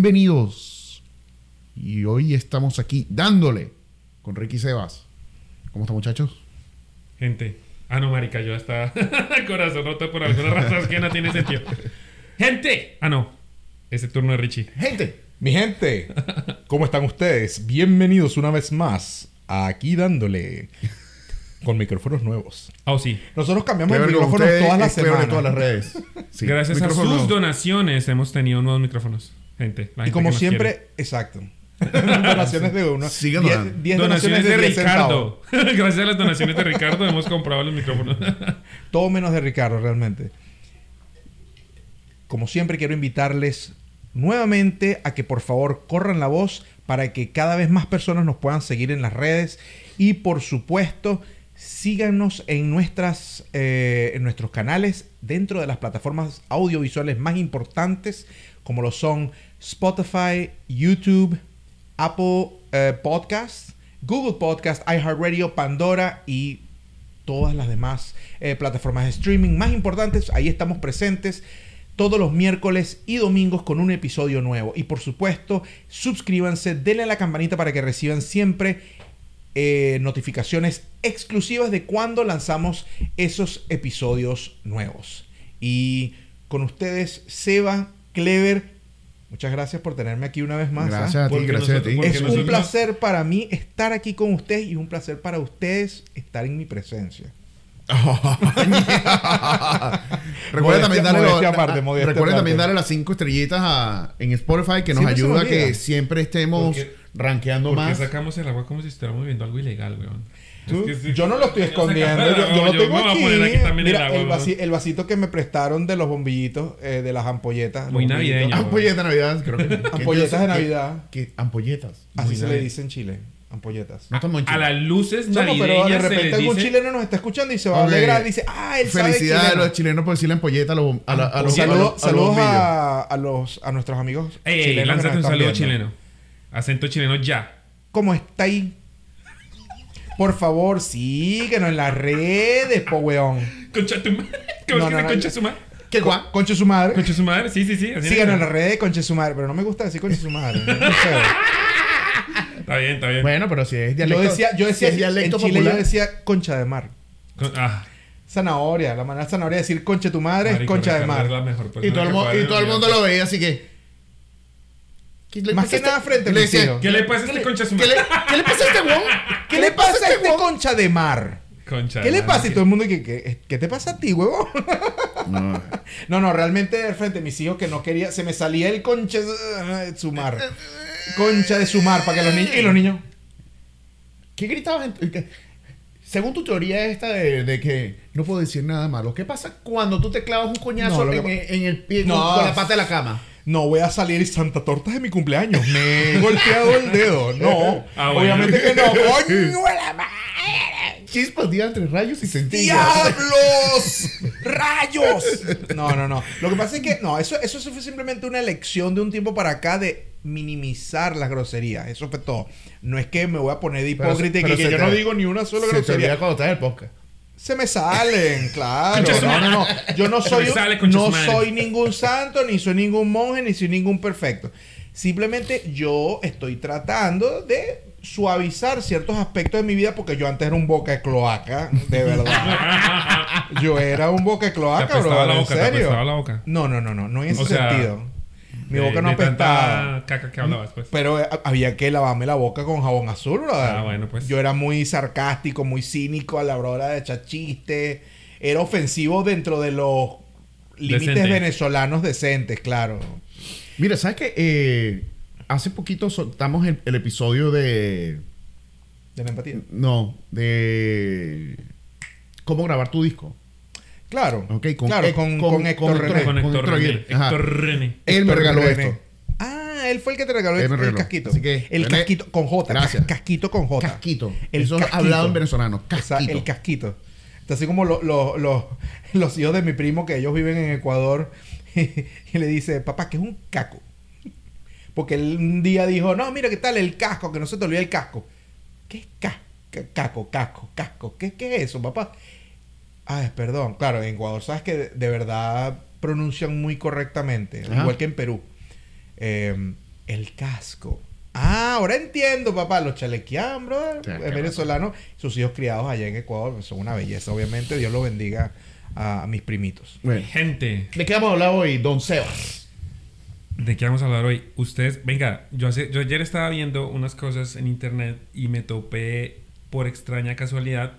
Bienvenidos. Y hoy estamos aquí dándole con Ricky Sebas. ¿Cómo están muchachos? Gente. Ah, no, marica, yo hasta corazón roto por alguna razón que no tiene sentido. ¡Gente! Ah, no. Ese turno de Richie. Gente. Mi gente, ¿cómo están ustedes? Bienvenidos una vez más a aquí dándole con micrófonos nuevos. Oh, sí. Nosotros cambiamos Clever el con micrófono ustedes, todas las de semanas. todas las redes. Sí, Gracias a sus nuevo. donaciones hemos tenido nuevos micrófonos. Gente. la Y como que siempre, quiere. exacto. donaciones de uno. Sigan Diez- donando. diez Donaciones de, 10 centavos. Ricardo. Gracias a las donaciones de Ricardo hemos comprado los micrófonos. Todo menos de Ricardo, realmente. Como siempre, quiero invitarles nuevamente a que por favor corran la voz para que cada vez más personas nos puedan seguir en las redes. Y por supuesto, síganos en, nuestras, eh, en nuestros canales dentro de las plataformas audiovisuales más importantes, como lo son Spotify, YouTube, Apple eh, Podcast, Google Podcast, iHeartRadio, Pandora y todas las demás eh, plataformas de streaming más importantes. Ahí estamos presentes todos los miércoles y domingos con un episodio nuevo. Y por supuesto, suscríbanse, denle a la campanita para que reciban siempre eh, notificaciones exclusivas de cuando lanzamos esos episodios nuevos. Y con ustedes, Seba, Clever, muchas gracias por tenerme aquí una vez más. ¿ah? Gracias a ti, Porque gracias a nosotros- ti. porque Es un nosotros- placer para mí estar aquí con ustedes y un placer para ustedes estar en mi presencia. Recuerda también darle, modestia lo- aparte, ah, recuerda también darle las cinco estrellitas a- en Spotify que nos Siempre ayuda a que siempre estemos Porque- rankeando Porque más. sacamos el agua como si estuviéramos viendo algo ilegal, weón. Tú- Es que sí. yo no lo estoy escondiendo, yo, yo lo tengo a aquí. Mira, agua, el, weón. vasi- el vasito que me prestaron de los bombillitos, eh, de las ampolletas. Muy navideño. Ampolletas de Navidad, creo que. Ampolletas de ¿Qué- Navidad. qué- ampolletas. Así Muy se le dice en Chile, ampolletas. No estamos en A las luces No, no, navideñas pero de se repente les algún dice... chileno nos está escuchando y se va a alegrar. Dice, ah, él sabe Felicidades a chileno. los chilenos por decirle ampolleta a los, a, la- a los, a Saludos los- a los saludos bombillos. a, a los, a nuestros amigos Ey, ey, chilenos. lánzate un saludo chileno. Acento chileno ya. ¿Cómo está ahí? Por favor, síguenos en las redes, po weón. Concha tu madre. ¿Cómo No, es que no, concha su madre? ¿Qué Con- guay? Conche su madre. Concha su madre, sí, sí, sí. Síganos en las redes, conche su madre. Pero no me gusta decir conche su madre. Está bien, está bien. Bueno, pero si es dialecto. Yo decía, yo decía si en Chile popular. yo decía concha de mar. Con- ah, Zanahoria, la manera zanahoria de decir conche tu madre es concha de mar. es la mejor Y todo, el, y todo el mundo lo veía, así que. ¿Qué le Más que a nada este- frente a le decía, hijos. ¿Qué le pasa a este concha su ¿Qué le? ¿Qué le pasa a este weón? ¿Qué le pasa a este concha de mar? Concha ¿Qué le pasa? Y todo el mundo que, que- ¿qué te pasa a ti, huevo? No. No, no, realmente de frente a mis hijos que no quería, se me salía el concha de su mar. Concha de su mar para que los niños y los niños. ¿Qué gritabas? en- que- Según tu teoría esta de, de que no puedo decir nada malo, ¿qué pasa cuando tú te clavas un coñazo No, en, que en el pie No. con, con la pata de la cama? No voy a salir y Santa Torta de mi cumpleaños. Me he golpeado el dedo. No. Ah, bueno. Obviamente que no. ¡Coño de la madre! Chispas día entre rayos y centellas. ¡Diablos! ¡Rayos! No, no, no. Lo que pasa es que, no, eso, eso fue simplemente una elección de un tiempo para acá de minimizar las groserías. Eso fue todo. No es que me voy a poner de Pero- hipócrita y que, yo te- no digo ni una sola Se te olvida grosería. cuando estás en el podcast. Se me salen, claro. No, no, no. Yo no soy, no soy ningún santo, ni soy ningún monje, ni soy ningún perfecto. Simplemente yo estoy tratando de suavizar ciertos aspectos de mi vida porque yo antes era un boca de cloaca, de verdad. Yo era un boca de cloaca, bro. la ¿En boca, serio? apestaba la boca. No, no, no, no, no en ese O sea, sentido. Mi De- boca no de apestaba. caca que hablabas, pues. Pero eh, había que lavarme la boca con jabón azul, brother. Ah, bueno, pues. Yo era muy sarcástico, muy cínico a la hora de echar chistes. Era ofensivo dentro de los límites Decente. venezolanos decentes, claro. Mira, ¿sabes qué? Eh, hace poquito soltamos el, el episodio de. De la empatía. No, de. ¿Cómo grabar tu disco? Claro. Ok, con- claro, eh, con, con- con Héctor con René. Con Con Héctor René. Héctor René. Él me regaló René. esto. Ah, él fue el que te regaló el, el casquito. Así que, el René, casquito con J. gracias. cas- Casquito con J. Casquito. El Eso es casquito. hablado en venezolano. O sea, Casquito. el casquito. Así como lo- lo- lo- los hijos de mi primo que ellos viven en Ecuador y le dice, papá, que es un caco. Porque él un día dijo, no, mira qué tal el casco, que no se te olvide el casco. ¿Qué es ca- ca- caco, casco, casco? ¿Qué, ¿Qué es eso, papá? Ah, perdón. Claro, en Ecuador sabes que de, de verdad pronuncian muy correctamente, Ajá. igual que en Perú. Eh, el casco. Ah, ahora entiendo, papá. Los chalequián, brother. Sí, eh, venezolanos. Sus hijos criados allá en Ecuador. Son una belleza, obviamente. Dios los bendiga a, a mis primitos. Bueno, Gente, ¿de qué vamos a hablar hoy, Don Sebas? ¿de qué vamos a hablar hoy? Ustedes, venga, yo, hace, yo ayer estaba viendo unas cosas en internet y me topé por extraña casualidad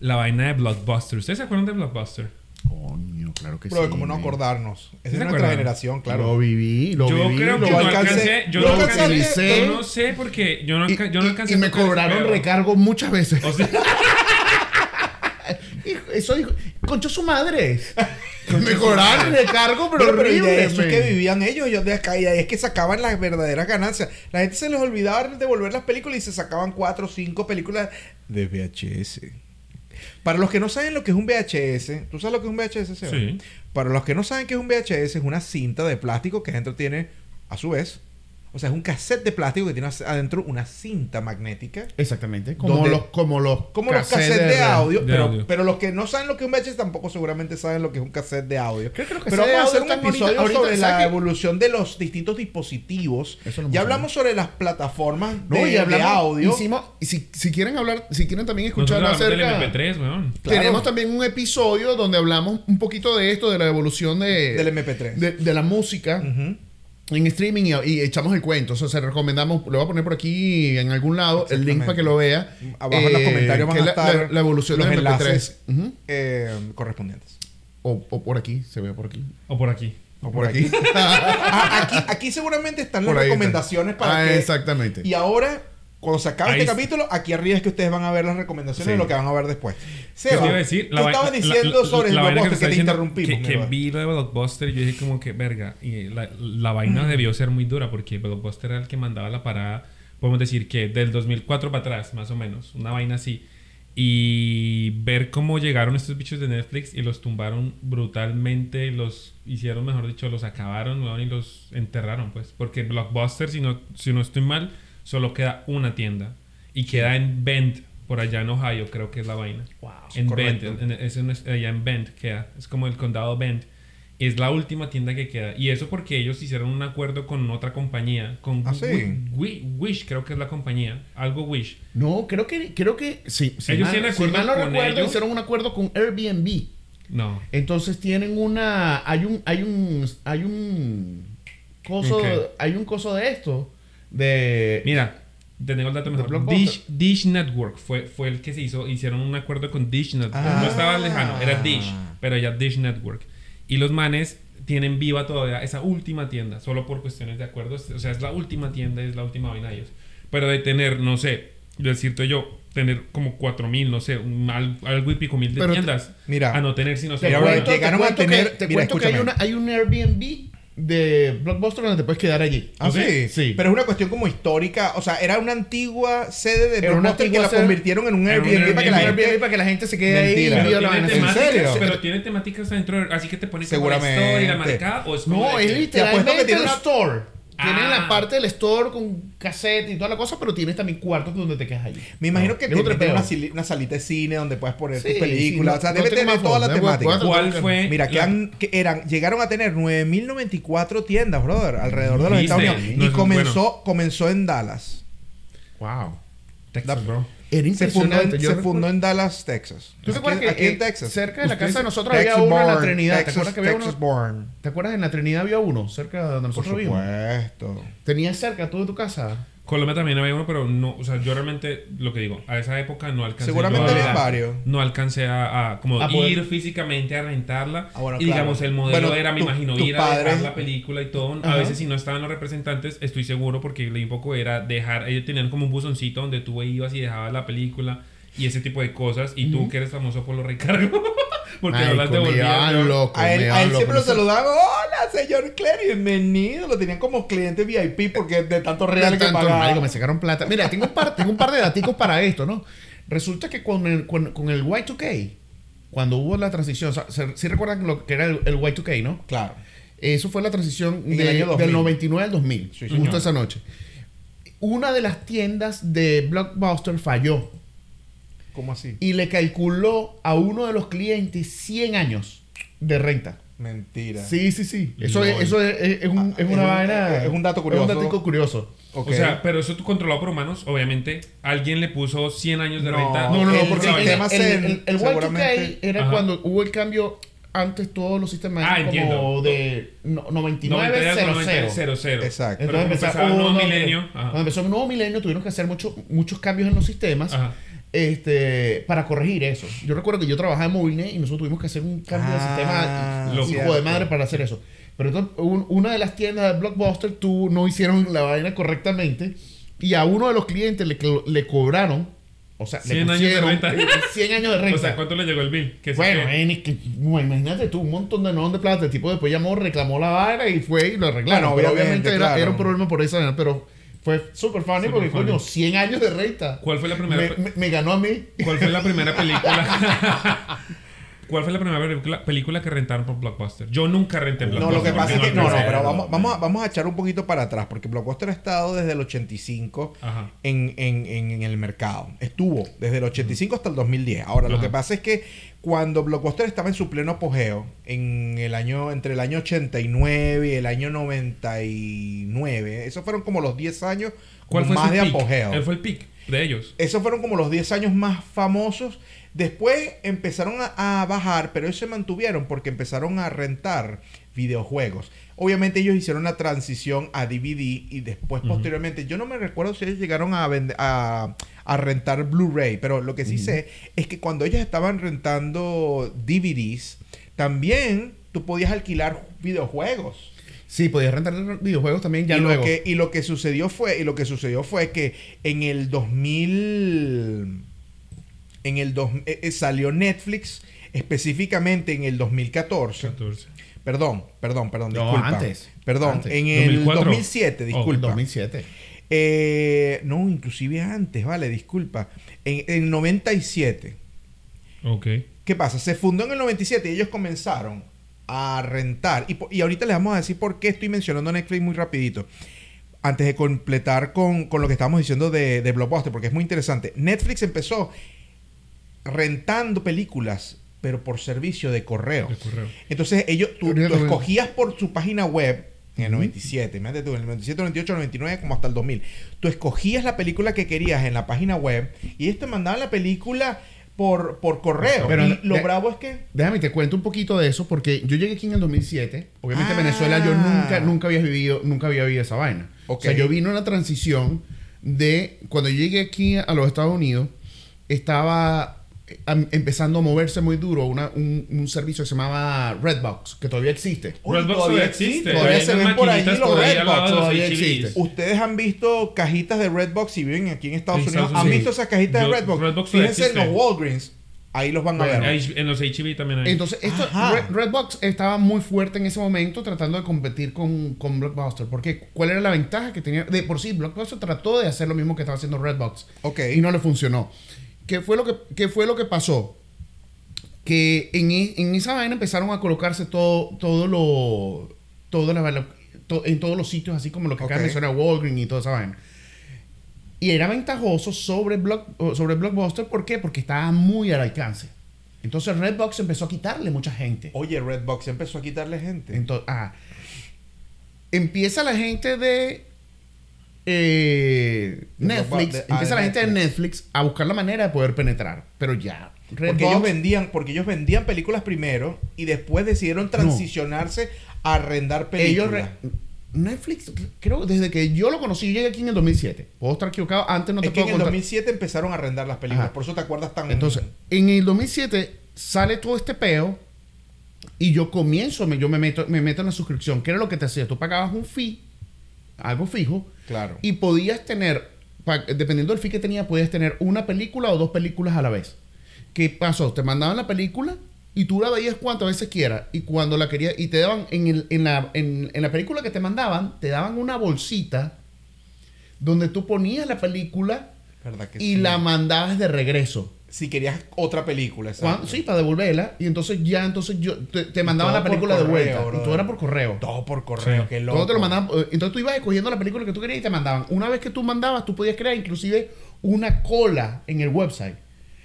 la vaina de Blockbuster. ¿Ustedes se acuerdan de Blockbuster? Coño, claro que sí. como no acordarnos. Es ¿Sí de nuestra acuerdan? generación, claro. Lo viví, lo yo viví. creo lo que no alcancé- alcancé. Yo lo alcancé- alcancé. Yo no sé porque yo no, Y, yo no alcancé. y me cobraron recargo muchas veces. O sea, Hijo, Eso dijo, concho su madre. me cobraron recargo, pero, Pero, pero ¿y de horrible. eso es que vivían ellos, ellos de acá, y ahí es que sacaban las verdaderas ganancias. La gente se les olvidaba devolver las películas y se sacaban cuatro o cinco películas de VHS. Para los que no saben lo que es un VHS, ¿tú sabes lo que es un VHS? Seba? Sí. Para los que no saben qué es un VHS, es una cinta de plástico que adentro tiene, a su vez, o sea, es un cassette de plástico que tiene adentro una cinta magnética. Exactamente. Como Donde- los, como los, Como los cassettes de, audio, de pero, audio. pero los que no saben lo que es un VHS tampoco seguramente saben lo que es un cassette de audio. Creo que los pero cassettes vamos a hacer un episodio ahorita- sobre la evolución de los distintos dispositivos. Eso ya hablamos sobre las plataformas No, de, audio. Hicimos, y si, si quieren hablar, si quieren también escuchar acerca... MP3, weón. Claro. Tenemos también un episodio donde hablamos un poquito de esto, de la evolución de, Del MP3. de, de la música Ujú. En streaming y, y echamos el cuento. O sea, se recomendamos, lo voy a poner por aquí en algún lado, el link para que lo vea. Abajo en los comentarios van a es la, estar la- la evolución los MP3. enlaces. Ujú. Eh, correspondientes. o, o por aquí, se ve por aquí. O por aquí. O por aquí. Ah, aquí, aquí seguramente están las Por está. recomendaciones para Ah, que... exactamente. Y ahora, cuando se acabe Ahí este es- capítulo, aquí arriba es que ustedes van a ver las recomendaciones Sí. de lo que van a ver después. ¿Qué Seba, te iba a decir? tú vai- estabas diciendo sobre el blockbuster que, está te interrumpimos. Que, que vi lo de Blockbuster y yo dije como que, verga, y la, la vaina debió ser muy dura porque Blockbuster era el que mandaba la parada, podemos decir que del 2004 para atrás, más o menos, una vaina así. Y ver cómo llegaron estos bichos de Netflix y los tumbaron brutalmente, los hicieron, mejor dicho, los acabaron weón, y los enterraron, pues. Porque Blockbuster, si no, si no estoy mal, solo queda una tienda. Y queda en Bend, por allá en Ohio, creo que es la vaina. Wow. En correcto. Bend, en- en- es en- allá en Bend queda. Es como el condado Bend. Es la última tienda que queda. Y eso porque ellos hicieron un acuerdo con otra compañía. Con ¿Ah, sí? Wi- Wi- Wish, creo que es la compañía. Algo Wish. No, creo que, creo que sí. Si Ellos mal, tienen si acuerdo mal no con recuerdo, ellos. hicieron un acuerdo con Airbnb. No. Entonces tienen una. Hay un. Hay un. Hay un. Coso. Hay un coso de esto. De. Mira, te tengo el dato mejor. Dish, Dish Network fue, fue el que se hizo. Hicieron un acuerdo con Dish Network. Ah. No estaba lejano, era Dish, pero ya Dish Network. Y los manes tienen viva todavía esa última tienda, solo por cuestiones de acuerdos. O sea, es la última tienda, es la última vaina de ellos. Pero de tener, no sé, decirte yo, tener como 4000, no sé, un, al- algo y pico mil de Pero te- tiendas. mira, a no tener sino Te bueno, te llegaron a tener- que, te mira, que hay, una, hay un Airbnb de Blockbuster donde te puedes quedar allí. Ah, sí. Sí. Pero es una cuestión como histórica. O sea, era una antigua sede de Era una Blockbuster que la convirtieron en un un Airbnb para que la Airbnb. gente... Airbnb para que la gente se quede Mentira. ahí Pero tiene, vaina. ¿En temáticas, serio? pero tiene temáticas adentro, así que te ponen como la historia, la marcada, o es como No, es que- Te apuesto que tiene una- store. Tienen Ah. la parte del store con cassette y toda la cosa, pero tienes también cuartos donde te quedas allí. Me imagino No, que es tiene otro pedo. una, una salita de cine donde puedes poner Sí, tus películas. sí, o sea, no- debe tener toda la temática. ¿Cuál fue? Mira, que, han, que eran, llegaron a tener 9.094 tiendas, brother, alrededor de los. Estados Unidos. No y comenzó, comenzó en Dallas. Wow. Texas, bro. Era Se fundó, en, impresionante. Se recuerdo- fundó en Dallas, Texas. ¿Tú te acuerdas que aquí en Texas. cerca de la casa de nosotros Texas había uno en la born, Trinidad? ¿Te Texas, acuerdas que había Texas uno? born. ¿Te acuerdas en la Trinidad había uno? Cerca de donde Por nosotros vivimos. supuesto. Tenías cerca tú de tu casa. Colombia también había uno, pero no, o sea, yo realmente, lo que digo, a esa época no alcancé. Seguramente había varios. No alcancé a, a como A poder- ir físicamente a rentarla. Ah, bueno, y claro. digamos, el modelo Bueno, era, me tu- imagino, ir a dejar la película y todo. Ajá. A veces si no estaban los representantes, estoy seguro, porque leí un poco, era dejar, ellos tenían como un buzoncito donde tú ibas y dejabas la película y ese tipo de cosas. Y tú que eres famoso por los recargos, porque no las daban ¿no? loco. A él, a siempre lo saludaban. Hola, señor Clary, bienvenido. Lo tenían como cliente VIP porque de tanto real De que tanto, pagaba. marico, me sacaron plata. Mira, tengo un par, tengo un par de daticos para esto, ¿no? Resulta que con el, con, con el Y2K, cuando hubo la transición, o sea, se- sí recuerdan lo que era el, el Y2K, ¿no? Claro. Eso fue la transición de- año 2000. del 99 al 2000, Sí, justo señor. esa noche. Una de las tiendas de Blockbuster falló ¿Cómo así? y le calculó a uno de los clientes 100 años de renta. Mentira. Sí, sí, sí. Eso, es, eso es, es- es un- Ah, es una es un- vaina. es un dato curioso. Es un dato curioso. Ok. O sea, pero eso tú controlado por humanos, obviamente. Alguien le puso 100 años de No, renta. No, no, no, porque el, vaina. el, el, el, el seguramente- Y2K era Ajá. cuando hubo el cambio antes todos los sistemas Ah, eran entiendo. como de no- 99 99, 00. 00. Exacto. Empezaba empezaba el nuevo milenio. Cuando empezó el nuevo milenio tuvieron que hacer mucho- muchos cambios en los sistemas Ajá. Este, para corregir eso. Yo recuerdo que yo trabajaba en Movilnet y nosotros tuvimos que hacer un cambio Ah, de sistema hijo de madre para hacer eso. Pero entonces, un- una de las tiendas de Blockbuster tú no hicieron la vaina correctamente y a uno de los clientes le, le cobraron, o sea, 100 le años de pusieron renta. eh, 100 años de renta. O sea, ¿cuánto le llegó el bill? Que Bueno, eh, que- bueno, imagínate tú, un montón de no de plata. El tipo después llamó, reclamó la vaina y fue y lo arreglaron. Bueno, pero obviamente, obviamente era, claro. era un problema por esa vaina, pero fue súper funny Súper porque, funny. coño, 100 años de renta. ¿Cuál fue la primera Me, me- me ganó a mí. ¿Cuál fue la primera película? ¿Cuál fue la primera película, película que rentaron por Blockbuster? Yo nunca renté No, Blockbuster. lo que pasa es que. No, no, pero vamos, vamos, a, vamos a echar un poquito para atrás, porque Blockbuster ha estado desde el 85 Ajá. en, en- en- en el mercado. Estuvo desde el 85 hasta el 2010. Ahora, lo que pasa es que cuando Blockbuster estaba en su pleno apogeo, en el año, entre el año 89 y el año 99, esos fueron como los 10 años ¿Cuál fue más de peak? apogeo. Él fue el pick de ellos. Esos fueron como los 10 años más famosos. Después empezaron a, a bajar, pero ellos se mantuvieron porque empezaron a rentar videojuegos. Obviamente ellos hicieron la transición a DVD y después posteriormente, yo no me recuerdo si ellos llegaron a, a, a rentar Blu-ray, pero lo que sí sé es que cuando ellos estaban rentando DVDs, también tú podías alquilar videojuegos Sí, podías rentar videojuegos también ya y luego. Lo que, y lo que sucedió fue, y lo que sucedió fue que en el 2000, en el dos, eh, eh, salió Netflix específicamente en el 2014. 14. Perdón, perdón, perdón, No, disculpa. antes. Perdón, Antes. en el 2004. 2007, Oh, disculpa. 2007. Eh, no, inclusive antes, vale, disculpa. En el 97. Ok. ¿Qué pasa? Se fundó en el 97 y ellos comenzaron a rentar. Y, y ahorita les vamos a decir por qué estoy mencionando Netflix muy rapidito. Antes de completar con, con lo que estábamos diciendo de, de Blockbuster, porque es muy interesante. Netflix empezó rentando películas, pero por servicio de correo. De correo. Entonces ellos, tú, escogías por su página web en el 97, imagínate tú, en el 97, 98, 99, como hasta el 2000. Tú escogías la película que querías en la página web y ellos te mandaban la película por, por correo. Pero y lo de- bravo es que... Déjame te cuento un poquito de eso porque yo llegué aquí en el 2007. Obviamente Ah. en Venezuela yo nunca nunca había vivido nunca había vivido esa vaina. O sea, yo vino una transición de cuando yo llegué aquí a los Estados Unidos estaba empezando a moverse muy duro una- un, un servicio que se llamaba Redbox, que todavía existe. Redbox todavía todavía existe, todavía se ven por los ahí al Redbox, los todavía existe. Ustedes han visto cajitas de Redbox si viven aquí en Estados En Unidos. Estados ¿Han visto esas cajitas Yo- de Redbox? Fíjense en los. Walgreens. Ahí los van a ver. En los HB también hay. Entonces, esto. Red- Redbox estaba muy fuerte en ese momento tratando de competir con, con Blockbuster. Porque, ¿cuál era la ventaja que tenía? De por sí, Blockbuster trató de hacer lo mismo que estaba haciendo Redbox. Ok. Y no le funcionó. ¿Qué fue lo que, qué fue lo que pasó? Que en, e- en esa vaina empezaron a colocarse todo, todo lo. Todo la, to- en todos los sitios, así como lo que acaba de Ok. mencionar Walgreens y toda esa vaina. Y era ventajoso sobre, Block, sobre Blockbuster. ¿Por qué? Porque estaba muy al alcance. Entonces Redbox empezó a quitarle mucha gente. Oye, Redbox empezó a quitarle gente. Entonces, ah, empieza la gente de eh, Netflix, de- ah, empieza la gente de Netflix. A buscar la manera de poder penetrar. Pero ya, Porque ellos vendían, porque ellos vendían películas primero y después decidieron transicionarse a arrendar películas. Netflix, creo, desde que yo lo conocí, yo llegué aquí en el 2007. Puedo estar equivocado, antes no te es que puedo en el contar. 2007 empezaron a arrendar las películas, Ajá. por eso te acuerdas tan Entonces, en el 2007 sale todo este peo y yo comienzo, me- yo me meto, me meto en la suscripción. ¿Qué era lo que te hacía? Tú pagabas un fee, algo fijo, claro. y podías tener, dependiendo del fee que tenía, podías tener una película o dos películas a la vez. ¿Qué pasó? Te mandaban la película y tú la veías cuantas veces quieras. Y cuando la querías, y te daban, en, el- en la, en, en la película que te mandaban, te daban una bolsita donde tú ponías la película ¿Verdad que y sí? la mandabas de regreso. Si querías otra película, Cuan- exacto. Sí, para devolverla. Y entonces ya, entonces yo te, te mandaban la película de vuelta. Y brother. todo era por correo. Todo por correo, Sí. qué loco. Todo te lo mandaban. eh, Entonces tú ibas escogiendo la película que tú querías y te mandaban. Una vez que tú mandabas, tú podías crear inclusive una cola en el website.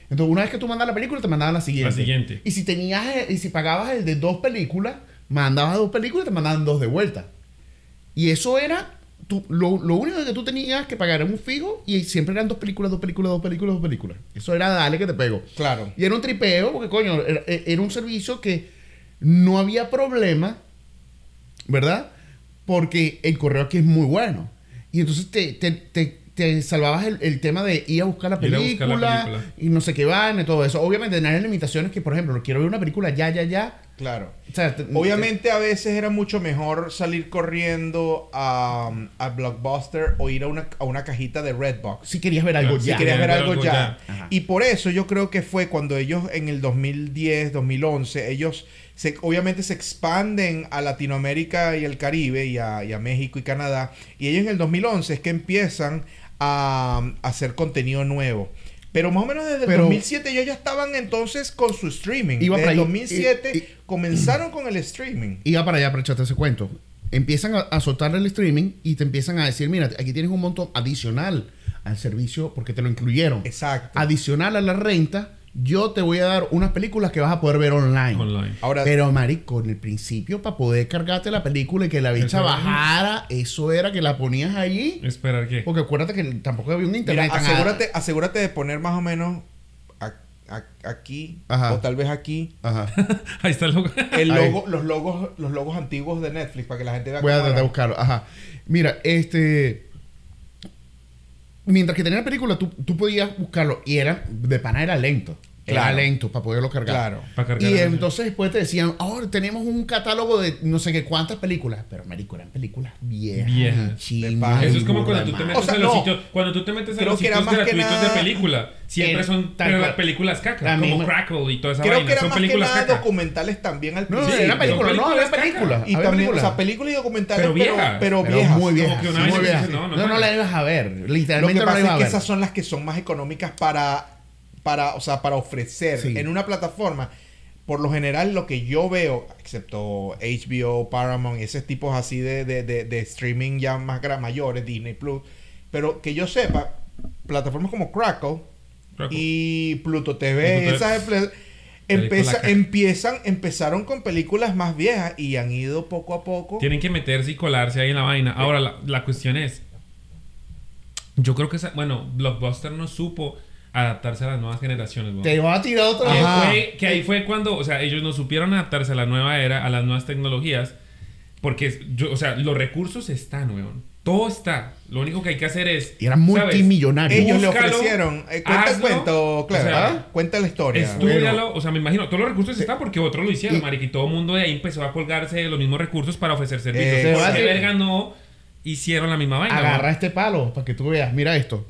Entonces, una vez que tú mandabas la película, te mandaban la siguiente. La siguiente. Y si tenías, eh, y si pagabas el de dos películas, mandabas dos películas y te mandaban dos de vuelta. Y eso era. Tú- lo, lo único que tú tenías que pagar era un fijo y siempre eran dos películas, dos películas, dos películas, dos películas. Eso era dale que te pego. Claro. Y era un tripeo, porque coño, era, era un servicio que no había problema, ¿verdad? Porque el correo aquí es muy bueno. Y entonces te, te, te, te salvabas el, el tema de ir a buscar la película, buscar la película. y no sé qué van y todo eso. Obviamente, tener limitaciones que, por ejemplo, quiero ver una película ya, ya, ya. Claro. O sea, te- Obviamente a veces era mucho mejor salir corriendo a, a Blockbuster o ir a una, a una cajita de Redbox. si querías ver algo Claro, si ya. querías ver ver algo algo ya. ya. Y por eso yo creo que fue cuando ellos en el 2010, 2011, ellos se, obviamente se expanden a Latinoamérica y el Caribe y a, y a México y Canadá. Y ellos en el 2011 es que empiezan a, a hacer contenido nuevo. Pero más o menos desde el Pero- 2007 ellos ya estaban entonces con su streaming. Iba desde para el ahí. 2007 Y- y- comenzaron con el streaming. Iba para allá para echarte ese cuento. Empiezan a, a soltar el streaming y te empiezan a decir, mira, aquí tienes un monto adicional al servicio porque te lo incluyeron. Exacto. Adicional a la renta, yo te voy a dar unas películas que vas a poder ver online. Online. Ahora, Pero, marico, en el principio, para poder cargarte la película y que la bicha bajara, eso era que la ponías allí. Esperar que. Porque acuérdate que tampoco había un internet. asegúrate, asegúrate de poner más o menos a- a- aquí Ajá. o tal vez aquí Ajá. Ahí está el logo. el Ahí. logo, los logos, los logos antiguos de Netflix para que la gente vea Voy a tratar de buscarlo. Ajá. Mira, este. Mientras que tenía la película, tú, tú podías buscarlo. Y era. De pana era lento. Era Claro. lento para poderlo cargar. Claro. Para cargar Y entonces después te decían, ahora tenemos un catálogo de no sé qué cuántas películas. Pero, marico, eran películas viejas. Viejas. Eso es como cuando tú te metes O sea, a los no. sitios. Cuando tú te metes a los que era sitios que gratuitos nada- de película. Siempre son tal pero cual. películas caca. Como misma- Crackle y toda esa Creo vaina. que era son más que películas nada caca. documentales también al No, principio. era película, no, películas película. Y también, o sea, películas y documentales, Pero viejas. pero viejas. muy viejas. que no, No, no no, la ibas a ver. Lo que Literalmente no la pasa ibas es a que ver. esas son las que son más económicas para, para, o sea, para ofrecer Sí. en una plataforma. Por lo general, lo que yo veo, excepto HBO, Paramount, esos tipos así de, de, de, de streaming ya más mayores, Disney Plus, pero que yo sepa, plataformas como Crackle Crackle. y Pluto TV, Pluto TV. esas empeza- caca. empiezan, empezaron con películas más viejas y han ido poco a poco. Tienen que meterse y colarse ahí en la vaina. Ahora, la, la cuestión es. Yo creo que esa, bueno, Blockbuster no supo adaptarse a las nuevas generaciones. weón. Te va a tirar Ajá. fue- que ahí fue cuando, o sea, ellos no supieron adaptarse a la nueva era, a las nuevas tecnologías, porque, yo, o sea, los recursos están, weón. Todo está. Lo único que hay que hacer es. Y eran multimillonarios. Ellos le ofrecieron. eh, cuenta el hazlo, cuento, Clever. o sea. Cuenta la historia. Estúdialo, o sea, me imagino, todos los recursos están porque otros lo hicieron, Y- marica, y todo el mundo de ahí empezó a colgarse de los mismos recursos para ofrecer servicios. Eh, ¿Por qué verga no hicieron la misma vaina? Agarra weón? este palo para que tú veas. Mira esto.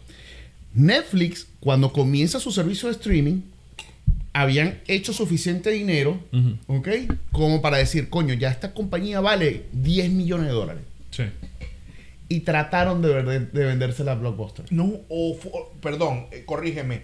Netflix, cuando comienza su servicio de streaming, habían hecho suficiente dinero. ¿ok? Como para decir, coño, ya esta compañía vale 10 millones de dólares. Sí. Y trataron de, vender- de vendérsela a Blockbuster. No, o- perdón, eh, corrígeme.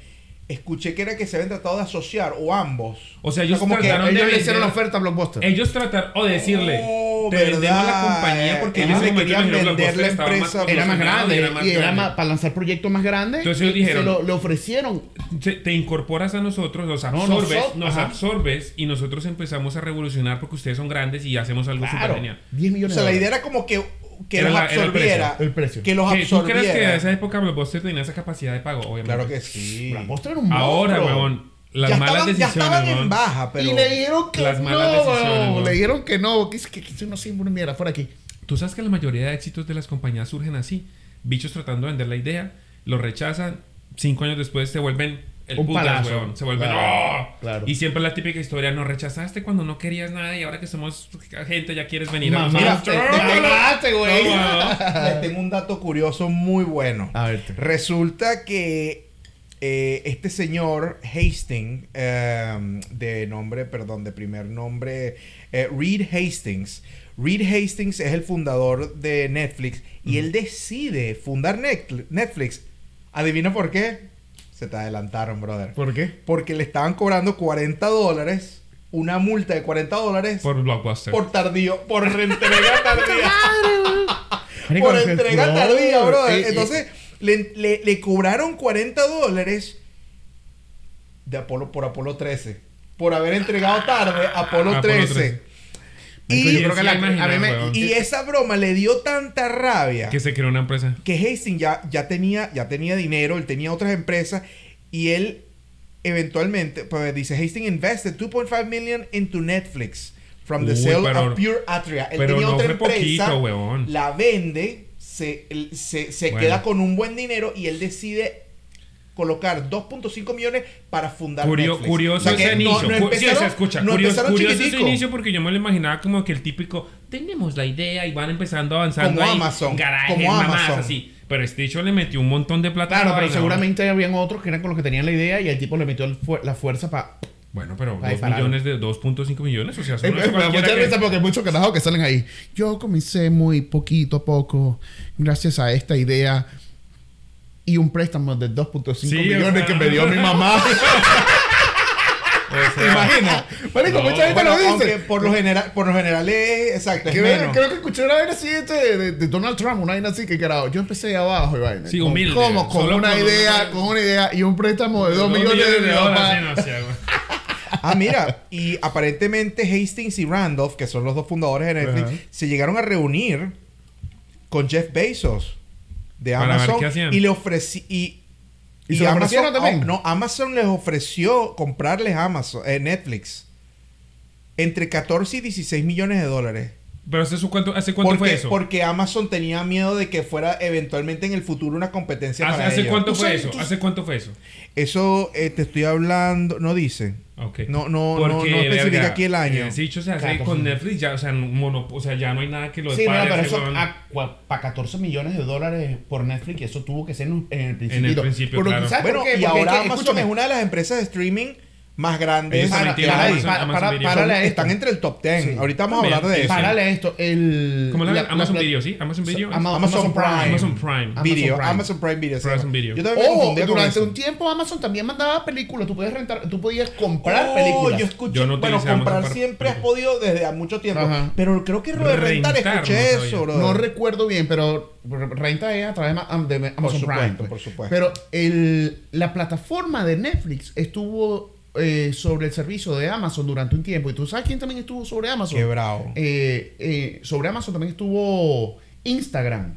Escuché que era que se habían tratado de asociar, o ambos. O sea, ellos como que trataron de Ellos le vender- hicieron la oferta a Blockbuster. Ellos trataron, o decirle, Oh, te vendemos la verdad. compañía porque Ellos le querían vender Blockbuster la empresa, más era más grande. y era más y era grande. más- para lanzar proyectos más grandes. Entonces ellos dijeron- se lo, le ofrecieron. te, te incorporas a nosotros, los absorbes, nos absorbes y nosotros empezamos a revolucionar porque ustedes son grandes y hacemos algo súper Claro, genial. 10 O millones sea, de la idea era como que, que Era los la- era el absorbiera. precio, el precio. Que los ¿Qué, ¿Tú crees que absorbiera. en esa época Blockbuster tenía esa capacidad de pago? Obviamente. Claro que sí. Blockbuster era un Ahora, monstruo. huevón, las ya malas estaban, ya decisiones, estaban en baja, pero... Y le dijeron que Las no, malas decisiones, weón. weón. Le dijeron que no. Que, que, que no una mierda. Fuera aquí. Tú sabes que la mayoría de éxitos de las compañías surgen así. Bichos tratando de vender la idea, lo rechazan, cinco años después se vuelven el Un putas, palazo. weón. Se vuelven Claro, ¡oh! claro. Y siempre la típica historia, nos rechazaste cuando no querías nada y ahora que somos gente ya quieres venir a Mamá, nosotros. te- te güey. No, weón. Les tengo un dato curioso muy bueno. A ver. Resulta que eh, este señor Hastings, eh, de nombre, perdón, de primer nombre, eh, Reed Hastings. Reed Hastings es el fundador de Netflix y él decide fundar Netflix. ¿Adivina por qué? Se te adelantaron, brother. ¿Por qué? Porque le estaban cobrando 40 dólares, una multa de 40 dólares por, Por Blockbuster. tardío, por entrega tardía por entrega tardía, bro. Eh, eh, Entonces, le, le- le cobraron 40 dólares de Apolo, por Apolo 13. Por haber entregado tarde Apolo Apolo 13. 13. Y, yo creo que la- imaginar, a mí me- weón. y esa broma le dio tanta rabia Que se creó una empresa. que Hastings ya, ya, tenía, ya tenía dinero, él tenía otras empresas y él eventualmente, pues dice, Hastings invested 2.5 million into Netflix from the Uy, sale pero- of Pure Atria. Él pero tenía no otra fue empresa, poquito, la vende, se, se, se Bueno. queda con un buen dinero y él decide colocar 2.5 millones para fundar Curio- Netflix. curioso O sea ese no- inicio. no Cu- sí, empezaron- se escucha. no curioso empezaron curioso ese inicio porque yo me lo imaginaba como que el típico, tenemos la idea y van empezando avanzando Como ahí. Amazon, Garajes, como mamás, Amazon. así. Pero este dicho le metió un montón de plata. Claro, la pero seguramente habían otros que eran con los que tenían la idea y el tipo le metió fu- la fuerza para... Bueno, pero Ahí 2 pararon. millones de 2.5 millones, o sea, eso Eh, no es me da cualquiera mucha que- risa porque hay muchos carajos que salen ahí. Yo comencé muy poquito a poco gracias a esta idea y un préstamo de 2.5 Sí, o millones sea. que me dio mi mamá. O ¿Te sea, imaginas? Marico, No. mucha gente Bueno, lo dice. aunque por lo general, por lo general es exacto, es creo que escuché una vaina así este, de, de Donald Trump, una vaina así que carajo. Yo empecé de abajo y vaina. Sí, Con- humilde. ¿Cómo? Con Solo una con idea, una- con una idea y un préstamo de 2 dos millones, de, dólares, sí, no. Ah, mira, y aparentemente Hastings y Randolph, que son los dos fundadores de Netflix, se llegaron a reunir con Jeff Bezos de Amazon y le ofrecí y, ¿Y se lo ofrecieron también? oh, no, Amazon les ofreció comprarles Amazon, eh, Netflix entre 14 y 16 millones de dólares. Pero ¿hace, su cuánto, ¿hace cuánto porque, fue eso? porque Amazon tenía miedo de que fuera eventualmente en el futuro una competencia ¿Hace, para hace ellos. cuánto fue sabes, eso? tú- ¿Hace cuánto fue eso? Eso eh, te estoy hablando, no dice. Ok. No, no, no, no especifica verga, aquí el año. eh, sí, dicho, o sea, Claro, con sí. Netflix ya, o sea, mono, o sea, ya no hay nada que lo Sí, no, pero eso huevón. para 14 millones de dólares por Netflix, eso tuvo que ser en el principio. En el principio, Pero, claro. ¿sabes Bueno, por qué? y Porque ahora Amazon escúchame, es una de las empresas de streaming más grandes para, para, Amazon- para, Amazon para, están entre el top 10. Sí. Ahorita vamos a hablar de eso. Párale a esto. El, ¿Cómo la, la- Amazon la- Video, ¿sí? Amazon Video. Ama- Amazon Amazon Prime. Amazon Prime. Video. Amazon Prime Video. llama. Video. Yo también me con durante un tiempo Amazon también mandaba películas. Tú podías rentar, tú podías comprar Oh, películas. yo escuché. Yo no bueno, Amazon comprar para siempre has podido desde hace mucho tiempo. Ajá. Pero creo que lo de rentar, Rentar, escuché no eso, bro. No recuerdo bien, pero renta es a través de Am- de Amazon supuesto, Prime. por supuesto. Pero el, la plataforma de Netflix estuvo eh, sobre el servicio de Amazon durante un tiempo. ¿Y tú sabes quién también estuvo sobre Amazon? Qué bravo. Eh, eh, sobre Amazon también estuvo Instagram.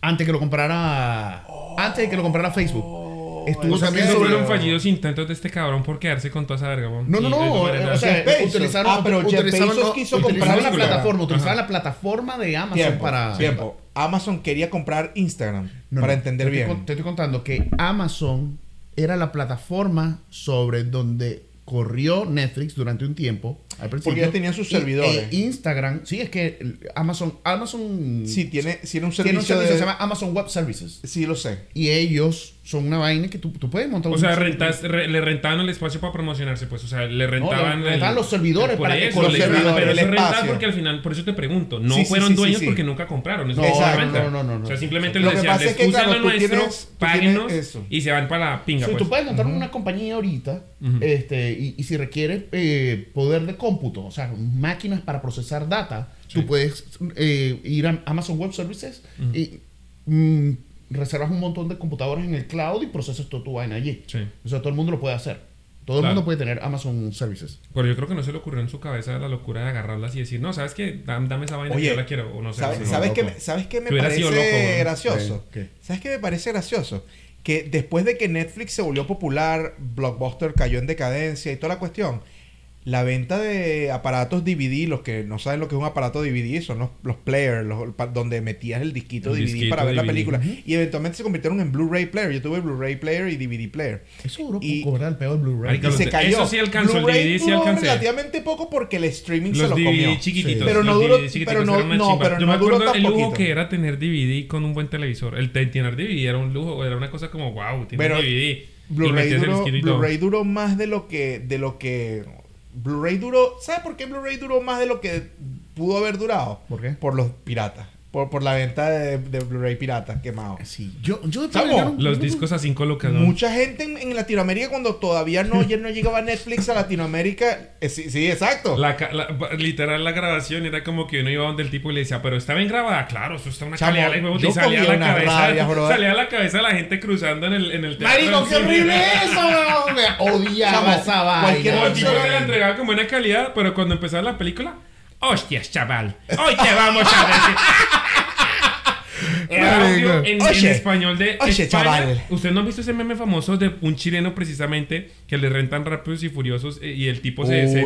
Antes que lo comprara. Antes de que lo comprara Facebook. Estuvo O sea, que también sobre. fueron fallidos intentos de este cabrón por quedarse con toda esa verga. No, no, no. O sea, utilizaron, Ah, pero Jeff utilizaron, no, quiso utilizaron comprar la plataforma. Utilizaron la plataforma de Amazon Tiempo, para. tiempo. Amazon quería comprar Instagram No, para no, entender te bien. te estoy contando que Amazon era la plataforma sobre donde corrió Netflix durante un tiempo. Al principio. Porque ellos tenían sus Y, servidores. eh, Instagram, sí, es que el- Amazon, Amazon Sí, tiene, tiene un tiene un servicio, servicio que de... se llama Amazon Web Services. Sí, lo sé. Y ellos son una vaina que tú, tú puedes montar O un sea, servicio. rentas, re- le rentaban el espacio para promocionarse, pues. O sea, le rentaban. le rentaban los servidores para que eso, le- los servidores, Pero el eso espacio. porque al final, por eso te pregunto, no Sí, sí, fueron sí, sí, dueños sí. porque nunca compraron. Eso No, es exacto. no, no, no, no. O sea, simplemente les que decían, es les que, usan claro, nuestro, páguenos y se van para la pinga, Sí, pues. tú puedes montar una compañía ahorita este, y, y si requieres eh, poder de cómputo, o sea, máquinas para procesar data, Sí. tú puedes eh, ir a Amazon Web Services y mm, reservas un montón de computadoras en el cloud y procesas toda tu vaina allí. Sí. O sea, todo el mundo lo puede hacer. Todo el Claro. mundo puede tener Amazon Services. Pero yo creo que no se le ocurrió en su cabeza la locura de agarrarlas y decir, no, ¿sabes qué? Dame, dame esa vaina Oye, que yo la quiero. O no sé. ¿Sabes, no, ¿sabes, qué, me- ¿Sabes qué me parece loco, gracioso? ¿Qué? ¿Sabes qué me parece gracioso? Que después de que Netflix se volvió popular, Blockbuster cayó en decadencia y toda la cuestión, la venta de aparatos DVD, los que no saben lo que es un aparato DVD, son los, los players, los, pa- donde metías el disquito El DVD disquito para ver la DVD. película. Ujú. Y eventualmente se convirtieron en Blu-ray player. Yo tuve Blu-ray player y DVD player. Eso duró Y- poco, ¿verdad? El peor Blu-ray. Y se de- cayó. eso sí alcanzó, el DVD sí alcancé. relativamente poco porque el streaming se Los lo DVD comió. chiquititos. Pero no duró- pero no- no, pero Yo no me duró tan el lujo poquito. que era tener DVD con un buen televisor. El te- tener DVD era un lujo, era una cosa como, wow, tienes Pero DVD. Blu-ray duró. Blu-ray duró más de lo que de lo que Blu-ray duró, ¿sabes por qué Blu-ray duró más de lo que pudo haber durado? ¿Por qué? Por los piratas, por, por la venta de, de Blu-ray piratas quemados. Sí. Yo, yo, Los discos a 5 lucas, ¿no? Mucha gente en, en Latinoamérica cuando todavía no, ya no llegaba Netflix a Latinoamérica, eh, sí, sí, exacto. La, la- literal, la grabación era como que uno iba donde el tipo y le decía, pero está bien grabada. Claro, eso está una Chamo, calidad. de huevos", yo y salía la cabeza. salía a la cabeza la gente cruzando en el, en el teatro. Marico, qué horrible eso, weón. Me odiaba Chamo, esa vaina. cualquier Como tipo la entregaba con buena calidad, pero cuando empezaba la película, Hostias, chaval. Hoy te vamos a decir. Era en, español de oye, España. chaval. ¿Usted no ha visto ese meme famoso de un chileno precisamente que le rentan rápidos y furiosos eh, y el tipo se, se,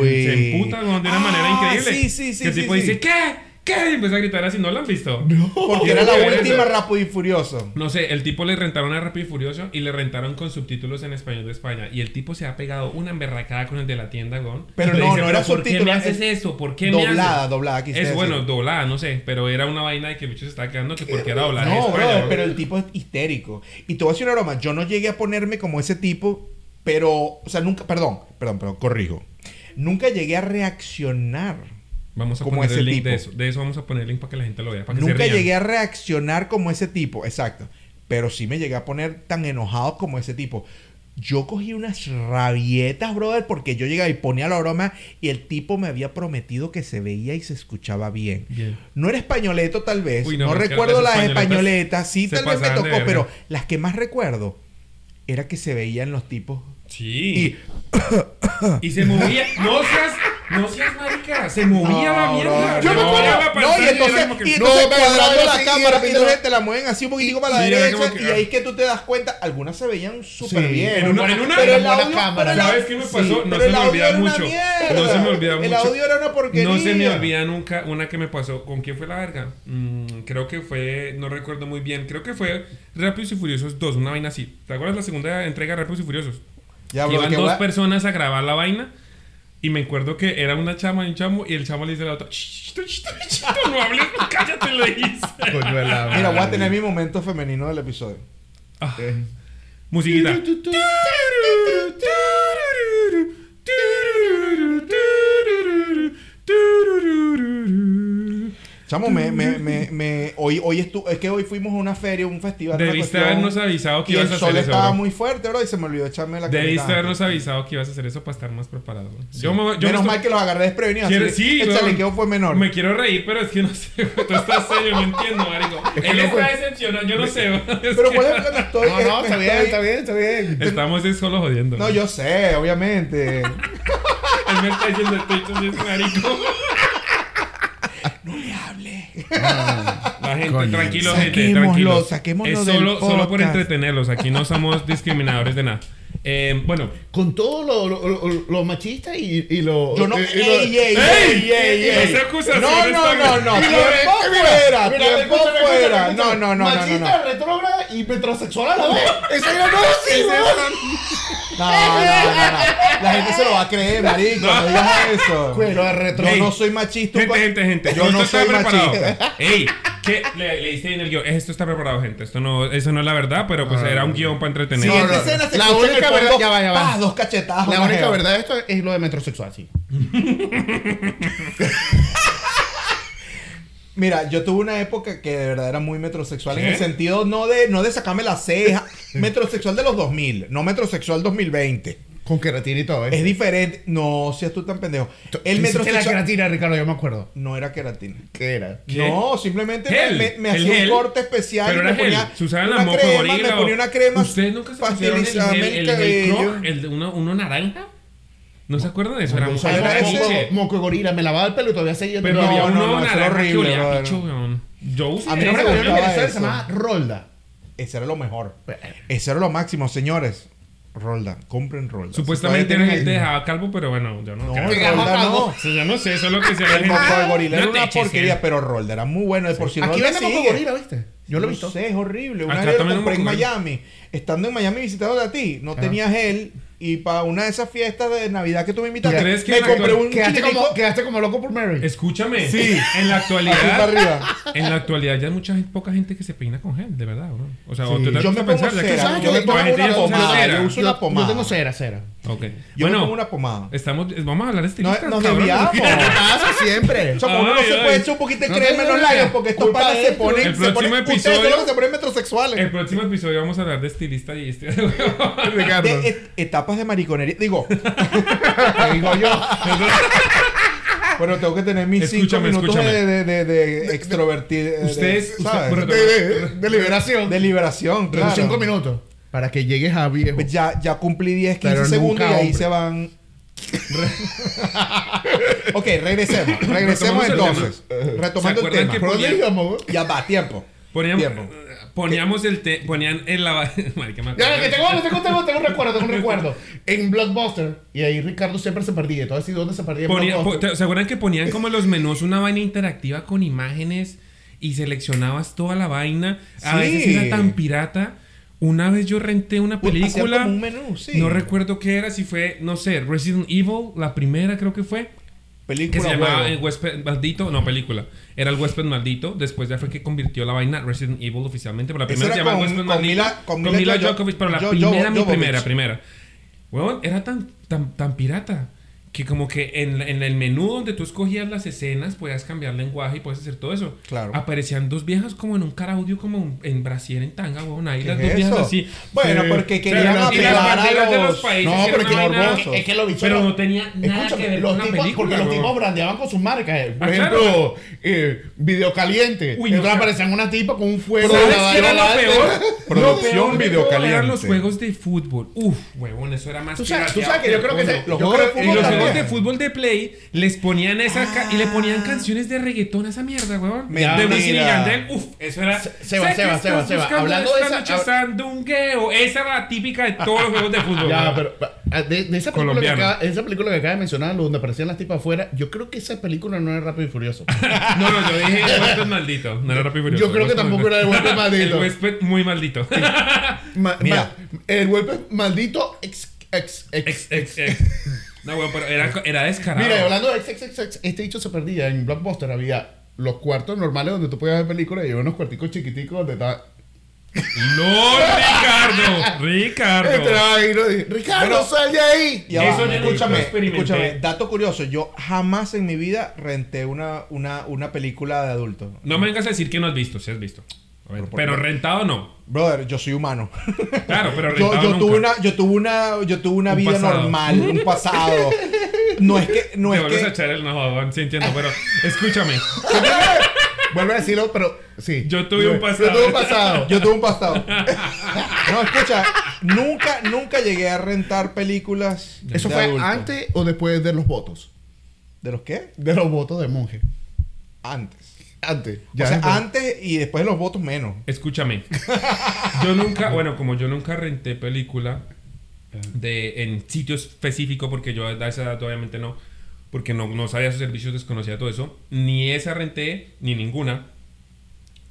emputa de una Ah, manera increíble? sí, sí, sí, Que el tipo sí. dice, ¿qué? ¿Qué? Y empieza a gritar así, ¿no lo han visto? Porque era la última Rápido y Furioso. No sé, el tipo le rentaron a Rápido y Furioso y le rentaron con subtítulos en español de España. Y el tipo se ha pegado una emberracada con el de la tienda, Gon. Pero no, no era ¿por qué subtítulo, me haces es eso? ¿Por qué me Doblada, haces? doblada, quise Es decir. bueno, doblada, no sé. Pero era una vaina de que el bicho se estaba quedando que porque era doblada en No, España. ¿no? pero el tipo es histérico. Y te voy a decir una broma. Yo no llegué a ponerme como ese tipo, pero, o sea, nunca, perdón, perdón, perdón, corrijo. Nunca llegué a reaccionar. Vamos a como poner ese el link tipo. de eso. De eso vamos a poner el link para que la gente lo vea. Para que se Nunca rían. llegué a reaccionar como ese tipo, exacto. Pero sí me llegué a poner tan enojado como ese tipo. Yo cogí unas rabietas, brother, porque yo llegaba y ponía la broma y el tipo me había prometido que se veía y se escuchaba bien. Bien. No era españoleto tal vez, Uy, no, recuerdo las españoletas españoletas, sí se tal vez me tocó, pero las que más recuerdo era que se veían los tipos Sí. y Y, se movía. No seas, no seas marica. Se movía la mierda. Yo me acuerdo. No, y entonces, y entonces cuadrando la cámara y entonces te la mueven así un poquitico para la derecha y ahí que tú te das cuenta, algunas se veían súper bien. en una- en una- pero el audio, cámara. ¿Sabes qué me pasó? no se me olvida mucho. No se me olvida mucho. El audio era una porquería. No se me olvida nunca una que me pasó. ¿Con quién fue la verga? Mm, creo que fue, no recuerdo muy bien. Creo que fue Rápidos y Furiosos 2, una vaina así. ¿Te acuerdas la segunda entrega de Rápidos y Furiosos? Ya, Que iban dos personas a grabar la vaina. Y me acuerdo que era una chama y un chamo. Y el chamo le dice a la otra: "Chito, chito, chito, no hables, cállate, le dice. Mira, voy a tener mi momento femenino del episodio. Ah, Eh. musiquita. Chamo, me, me, me, me- hoy, hoy estu- es que hoy fuimos a una feria, un festival. Debiste habernos avisado que y ibas el a sol hacer eso. estaba bro. muy fuerte, bro, y se me olvidó echarme la Debiste habernos avisado que ibas a hacer eso para estar más preparado. bro. Yo me, yo me Menos estoy- mal que los agarré desprevenidos. Quiero- así, sí, el chalequeo fue menor. Me quiero reír, pero es que no sé. Tú estás serio, no entiendo, marico. Él está decepcionado, yo no sé. Es Pero cuál es que me estoy. No, no, me está bien, está bien, está bien. Estamos es solo jodiendo. No, yo sé, obviamente. Él me está diciendo estoy marico. no le hable. La gente, Coño. tranquilo, gente, tranquilo. saquémoslo Es del solo, solo por entretenerlos. Aquí no somos discriminadores de nada. Eh, bueno, Con todo lo, lo, lo- lo machista y, y lo. Yo no. y- ¡Ey, y lo- ey, ey, ¡Ey! ey, No, no, no, no. Y Tiempo fuera, tiempo fuera. No, no, no, no, no. Machista, no. retrógrada y metrosexual a la vez. Esa era no sí. No, no, no, no. La gente se lo va a creer, marico. No, digas eso. Pero de retro. No soy machista. gente, gente, gente. Yo no soy machista. Ey, ¿qué? Le, le diste bien el guion. Esto está preparado, gente. Esto no, eso no es la verdad, pero pues era un guion para entretener. No, no, no. escena se La única verdad- fondo, ya va, ya va. pa, dos cachetadas. La una única jeva. verdad de esto es lo de metrosexual, sí. Mira, yo tuve una época que de verdad era muy metrosexual en el sentido no de, no de sacarme la ceja. metrosexual de los 2000, no metrosexual 2020. Con queratina y todo, ¿eh? Es diferente. No seas tú tan pendejo. El ¿Qué hiciste la metrosexual queratina, Ricardo, yo me acuerdo. no era queratina. ¿Qué era? ¿Qué? No, simplemente Gel, me, me hacía gel. un corte especial Pero y me era gel. ponía Se usaba en la una moco crema, gorila. me ponía una crema ¿Ustedes nunca se pusieron el el el, gel cabello. Croc, el de uno, uno naranja? ¿No se acuerdan de eso? Era era moco, moco gorila, me lavaba el pelo y todavía seguía Pero No, había no, uno no, eso era naranja que horrible, olía a brother. picho, weón. Yo usé A mí no me gustaba eso. se llamaba Rolda. Ese era lo mejor. Ese era lo máximo, señores. Rolda, compren Rolda. Supuestamente era el dejaba calvo, pero bueno, yo no. No, creo. el Rolda Rolda no. O sea, yo no sé, eso es lo que se la El moco de gorila No era una porquería, pero Rolda era muy bueno. De por si Aquí Rolda vende moco gorila, ¿viste? Yo lo he visto. No sé, es horrible. Una vez lo compré en Miami. Estando en Miami visitando a ti, no tenía gel. Y para una de esas fiestas de Navidad que tú me invitaste, ¿Tú crees que me compré un Quedaste como, quedaste como loco por Mary. Escúchame. Sí. En la actualidad. arriba. En la actualidad ya hay mucha gente, poca gente que se peina con gel, de verdad, bro. O sea, o te Yo me pensar, pongo cera, sabes yo me pongo una pomada, yo uso una Yo pomada. tengo cera, cera. Ok. Yo me bueno, pongo una pomada. estamos, vamos a hablar de No, estilistas, nos cabrón. desviamos. ¿Qué pasa siempre? O sea, como uno no se puede echar un poquito de No crema en los labios porque estos de se ponen. El se próximo ponen ustedes episodio- son los que se ponen metrosexuales. El próximo episodio vamos a hablar de estilistas y este. Ricardo. De et- etapas de mariconería. Digo, digo yo. bueno, tengo que tener mis cinco minutos escúchame. de, de, de, extrovertir. de- Ustedes- ¿sabes? usted- De, de- de liberación. de liberación, Pero claro. cinco minutos. Para que llegues a viejo. Pues ya, ya cumplí 10, 15 Pero segundos y ahí hombre. se van. Ok, regresemos. Regresemos el entonces. Retomando ¿Se el tema. que ¿Por dónde ponía- íbamos, güey? Ya va, tiempo. Poníamos, Tiempo. poníamos el te, ponían en la Marica, me acuerdo. Ya, que tengo, tengo, tengo, tengo un recuerdo, tengo un recuerdo. En Blockbuster, y ahí Ricardo siempre se perdía. Entonces, ¿y dónde se perdía Ponía- po- ¿Se acuerdan que ponían como en los menús una vaina interactiva con imágenes y seleccionabas toda la vaina? A Sí. veces era tan pirata. Una vez yo renté una película. como un menú, sí. No recuerdo qué era, si fue, no sé, Resident Evil, la primera creo que fue. Que Película se llamaba. El Huésped Maldito, no, película. Era El Huésped Maldito. Después ya fue que convirtió la vaina Resident Evil oficialmente. Pero la primera se llamaba con- Huésped Maldito. Mila- con Mila Mila pero la primera, Jo- mi primera, primera. Weón, era tan, tan, tan pirata. Que como que en, la- en el menú donde tú escogías las escenas, podías cambiar lenguaje y puedes hacer todo eso. Claro. Aparecían dos viejas como en un caraudio, como un- en Brasil, en tanga, weón. Ahí ¿Qué las es dos viejas eso? así. Bueno, porque querían apelar a banderas de los los... países. No, porque es que lo bichos. Pero no tenía nada Escúchame, que ver los con la tipos, película. Porque los tipos brandeaban con sus marcas. eh. Por Ah, ejemplo, claro. eh, Video Caliente. Uy, no, entonces aparecían una tipa con un fuego. ¿Sabes qué era lo peor? Producción video caliente. Eran los juegos de fútbol. Uf, huevón, eso era más Tú sabes, tú pirateado sabes que yo creo que Los juegos de los fútbol juegos de fútbol de Play les ponían esa y le ponían canciones de reggaetón a esa mierda, weón. De Wisin y Yandel. Uf, eso era. Se- Seba, Seba, Seba, Seba, hablando de esa- sandungueo. Esa era la típica de todos los juegos de fútbol. Ya, pero ah, de, de esa, película que acaba, esa película que acaba de mencionar, donde aparecían las tipas afuera, yo creo que esa película no era Rápido y Furioso. No, no, yo dije el huésped maldito. No era Rápido y Furioso. Yo creo que tampoco era el huésped maldito. El huésped muy maldito. Ma- Mira. ma- el huésped maldito ex, ex, ex, Ex, ex, ex. No, weón, pero era, era descarado. Mira, y hablando de ex, ex, ex, ex, este dicho se perdía. En Blockbuster había los cuartos normales donde tú podías ver películas y había unos cuarticos chiquiticos donde estaba. No, Ricardo. Ricardo. Entraba ahí, ¿no? Y, Ricardo, Bueno, sal de ahí. Yo nunca escúchame, experimenté. escúchame, dato curioso, yo jamás en mi vida renté una, una, una película de adulto. No me vengas a decir que no has visto, si has visto. Pero, rentado no. Brother, yo soy humano. Claro, pero Yo, rentado yo nunca. tuve una, yo tuve una, yo tuve una Un vida pasado. normal, un pasado. No es que, no Te es vuelves a echar el no sí entiendo, pero escúchame. Vuelve a decirlo, pero sí. Yo tuve un pasado. Yo tuve un pasado. Yo tuve un pasado. No, escucha, nunca, nunca llegué a rentar películas. ¿Eso de fue adulto. antes o después de los votos? ¿De los qué? De los votos de monje. Antes. Antes. o sea, después. antes y después de los votos menos. Escúchame. Yo nunca, bueno, como yo nunca renté película de en sitio específico, porque yo a esa edad obviamente no, porque no, no sabía sus servicios, desconocía todo eso, ni esa renté, ni ninguna.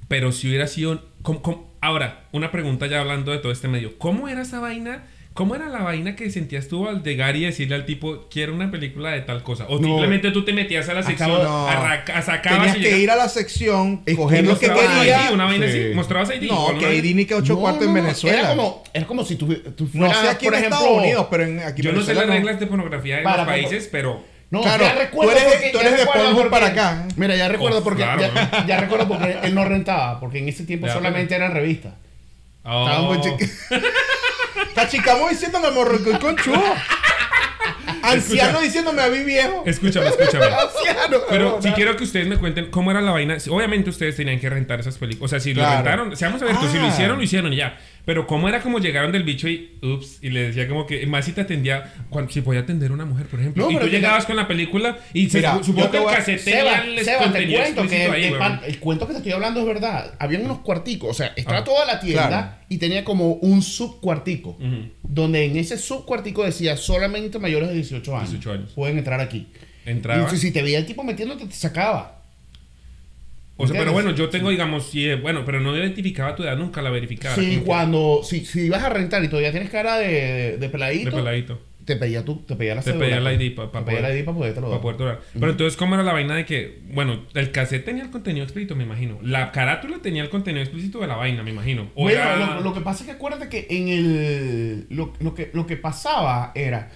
Pero si hubiera sido... ¿cómo- cómo? Ahora, una pregunta ya hablando de todo este medio. ¿Cómo era esa vaina? ¿Cómo era la vaina que sentías tú al llegar y decirle al tipo, quiero una película de tal cosa? O No. simplemente tú te metías a la sección, Acabo- no. arranca- sacabas Tenías y que llegas- ir a la sección, coger lo que mostrabas quería. ID, una vaina Sí. así. ¿Mostrabas ID? No, ¿O que ID ni que ocho No, cuartos en no, Venezuela. Era como, era como si tú, tú no fueras, sé aquí por en ejemplo, Estados Unidos, pero en, aquí en Yo no sé las reglas de pornografía en los países, pero... No, Claro, ya recuerdo tú eres porque- tú ya eres de porque- para acá. Mira, ya recuerdo Oh, porque claro, ya, ya recuerdo porque él no rentaba, porque en ese tiempo Ya, solamente eran revistas. Oh. Cachicamo diciéndome morroco con chulo. Anciano diciéndome a mí viejo. Escúchame, escúchame. Anciano, Pero no, si no. quiero que ustedes me cuenten cómo era la vaina. Obviamente ustedes tenían que rentar esas películas. O sea, si Claro. lo rentaron, seamos abiertos, si lo Ah. hicieron, lo hicieron y ya. Pero cómo era como llegaron del bicho y ups, y le decía como que más si te atendía, cuando, si podía atender a una mujer, por ejemplo. No, y tú llegabas con la película y se- supongo que el a- cassette Seba, el te cuento que explícito ahí, pan- el cuento que te estoy hablando es verdad. Habían unos cuarticos, o sea, estaba Ah. toda la tienda Claro. y tenía como un subcuartico. Donde en ese subcuartico decía solamente mayores de 18 años. 18 años. Pueden entrar aquí. Entraba. Y si te veía el tipo metiéndote, te sacaba. O sea, pero bueno, yo tengo, digamos, eh, bueno, pero no identificaba tu edad, nunca la verificaba. Sí, cuando, si, si ibas a rentar y todavía tienes cara de, de, de peladito, De peladito. te pedía tu, te pedía la Te pedía la. ID pa- pa poder- para Para dar. poder durar. Pero entonces, ¿cómo era la vaina de que, bueno, el cassette tenía el contenido explícito, me imagino? La carátula tenía el contenido explícito de la vaina, me imagino. O Bueno, era- lo, lo que pasa es que acuérdate que en el. Lo, lo que, lo que pasaba era.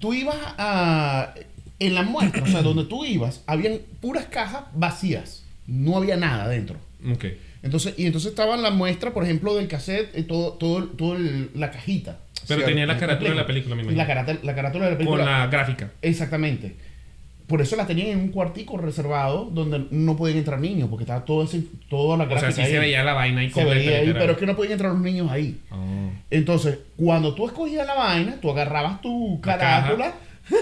Tú ibas a. En la muestra, o sea, donde tú ibas, habían puras cajas vacías. No había nada dentro. Ok. Entonces, y entonces estaba en la muestra, por ejemplo, del cassette, eh, todo, todo, todo el- la cajita. Pero tenía la carátula de la película, me Y imagino. La, carátula- la carátula de la película. Con la gráfica. Exactamente. Por eso la tenían en un cuartico reservado donde no podían entrar niños, porque estaba todo ese, toda la O sea, gráfica sí ahí. se veía la vaina ahí Se veía ahí, pero es que no podían entrar los niños ahí. Oh. Entonces, cuando tú escogías la vaina, tú agarrabas tu La carátula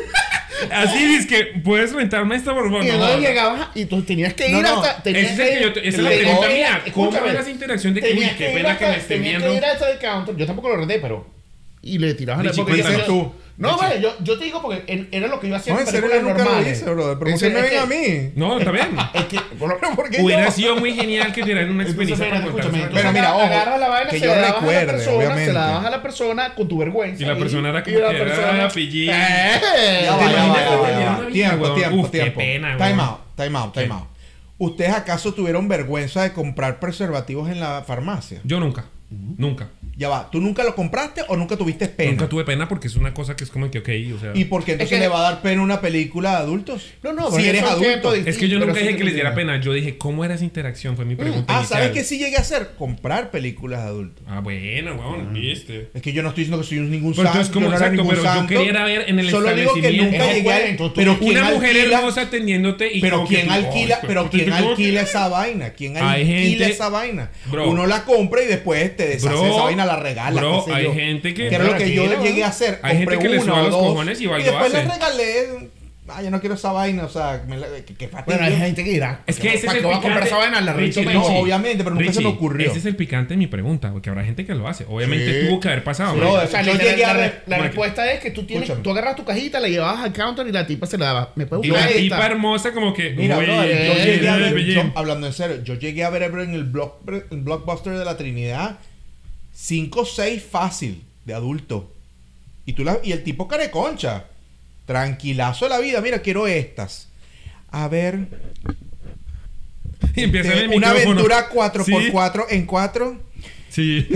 Así es que puedes rentarme esta favor. Y no. llegabas y tú tenías que ir No, no. hasta. Tenías Ese es el que yo esa es la pregunta mía. ¿Cómo era esa interacción de que, uy, qué pena que me tenías viendo? que ir hasta el counter. Yo tampoco lo renté, pero. Y le tirabas Richie, la porque cuéntanos. yo- tú. No, vale, yo, yo te digo porque era lo que yo hacía No, en películas normales. hice, brother. ¿Pero por Ese- qué me es ven a mí? No, está bien. Es que, por lo- ¿Por qué Hubiera yo? sido muy genial que tuvieran una experiencia Pero mira, ojo, agarras la vaina, que se yo la dabas a la persona, se la dabas a la persona con tu vergüenza. Y la persona era como la que era persona- pillín. ¡Eh! Ya va, ¿Te ya va, imaginas ya que va, tenían ya va. una Tiempo, tiempo, tiempo. pena, Time out, time out, time out. ¿Ustedes acaso tuvieron vergüenza de comprar preservativos en la farmacia? Yo nunca. Nunca. Ya va, ¿tú nunca lo compraste o nunca tuviste pena? Nunca tuve pena porque es una cosa que es como que, ok, o sea. ¿Y por qué entonces Es que- le va a dar pena una película de adultos? No, no, si eres adulto. Es que yo nunca dije te que les diera pena. Yo dije, ¿cómo era esa interacción? Fue mi pregunta Ah, inicial. ¿sabes qué sí llegué a hacer? Comprar películas de adultos. Ah, bueno, weón, viste. Es que yo no estoy diciendo que soy un- ningún Pero santo. entonces, ¿cómo yo no exacto? ningún Pero yo santo. quería ver en el Solo digo que nunca llegué a... Pero ¿quién Una mujer hermosa atendiéndote y Pero como que ¿quién alquila? "Ay, Pero ¿quién como que- alquila esa vaina? ¿Quién alquila esa vaina? Uno la compra y después te deshace esa vaina, la regala. bro, qué sé hay yo. gente que- Que era lo que yo Tranquilo, llegué ¿no? a hacer. Hay gente que le suba los dos, cojones y va y y lo después hace. le regalé. Ah, yo no quiero esa vaina, o sea, me la, que, que fastidio. Bueno, hay gente que dirá. Es que ese es ¿Para el voy a comprar picante. esa vaina? La Richie, No, Richie, obviamente, pero nunca se me Richie, ocurrió. Ese es el picante de mi pregunta, porque habrá gente que lo hace. Obviamente Sí. tuvo que haber pasado. Sí, ¿no? O sea, Yo literal, llegué a la, la respuesta es que tú tienes, Escúchame. tú agarras tu cajita, la llevabas al counter y la tipa se la daba. ¿Me puedes Y buscar la esta? tipa hermosa como que... Mira, güey, yo eh, llegué a ver, yo- hablando en serio, yo llegué a ver en el, block, el blockbuster de la Trinidad 5 o 6 fácil de adulto. Y tú la, y el tipo careconcha. Tranquilazo de la vida, mira, quiero estas. A ver, Y empieza en eh, el una aventura 4x4 Sí, en 4. Sí.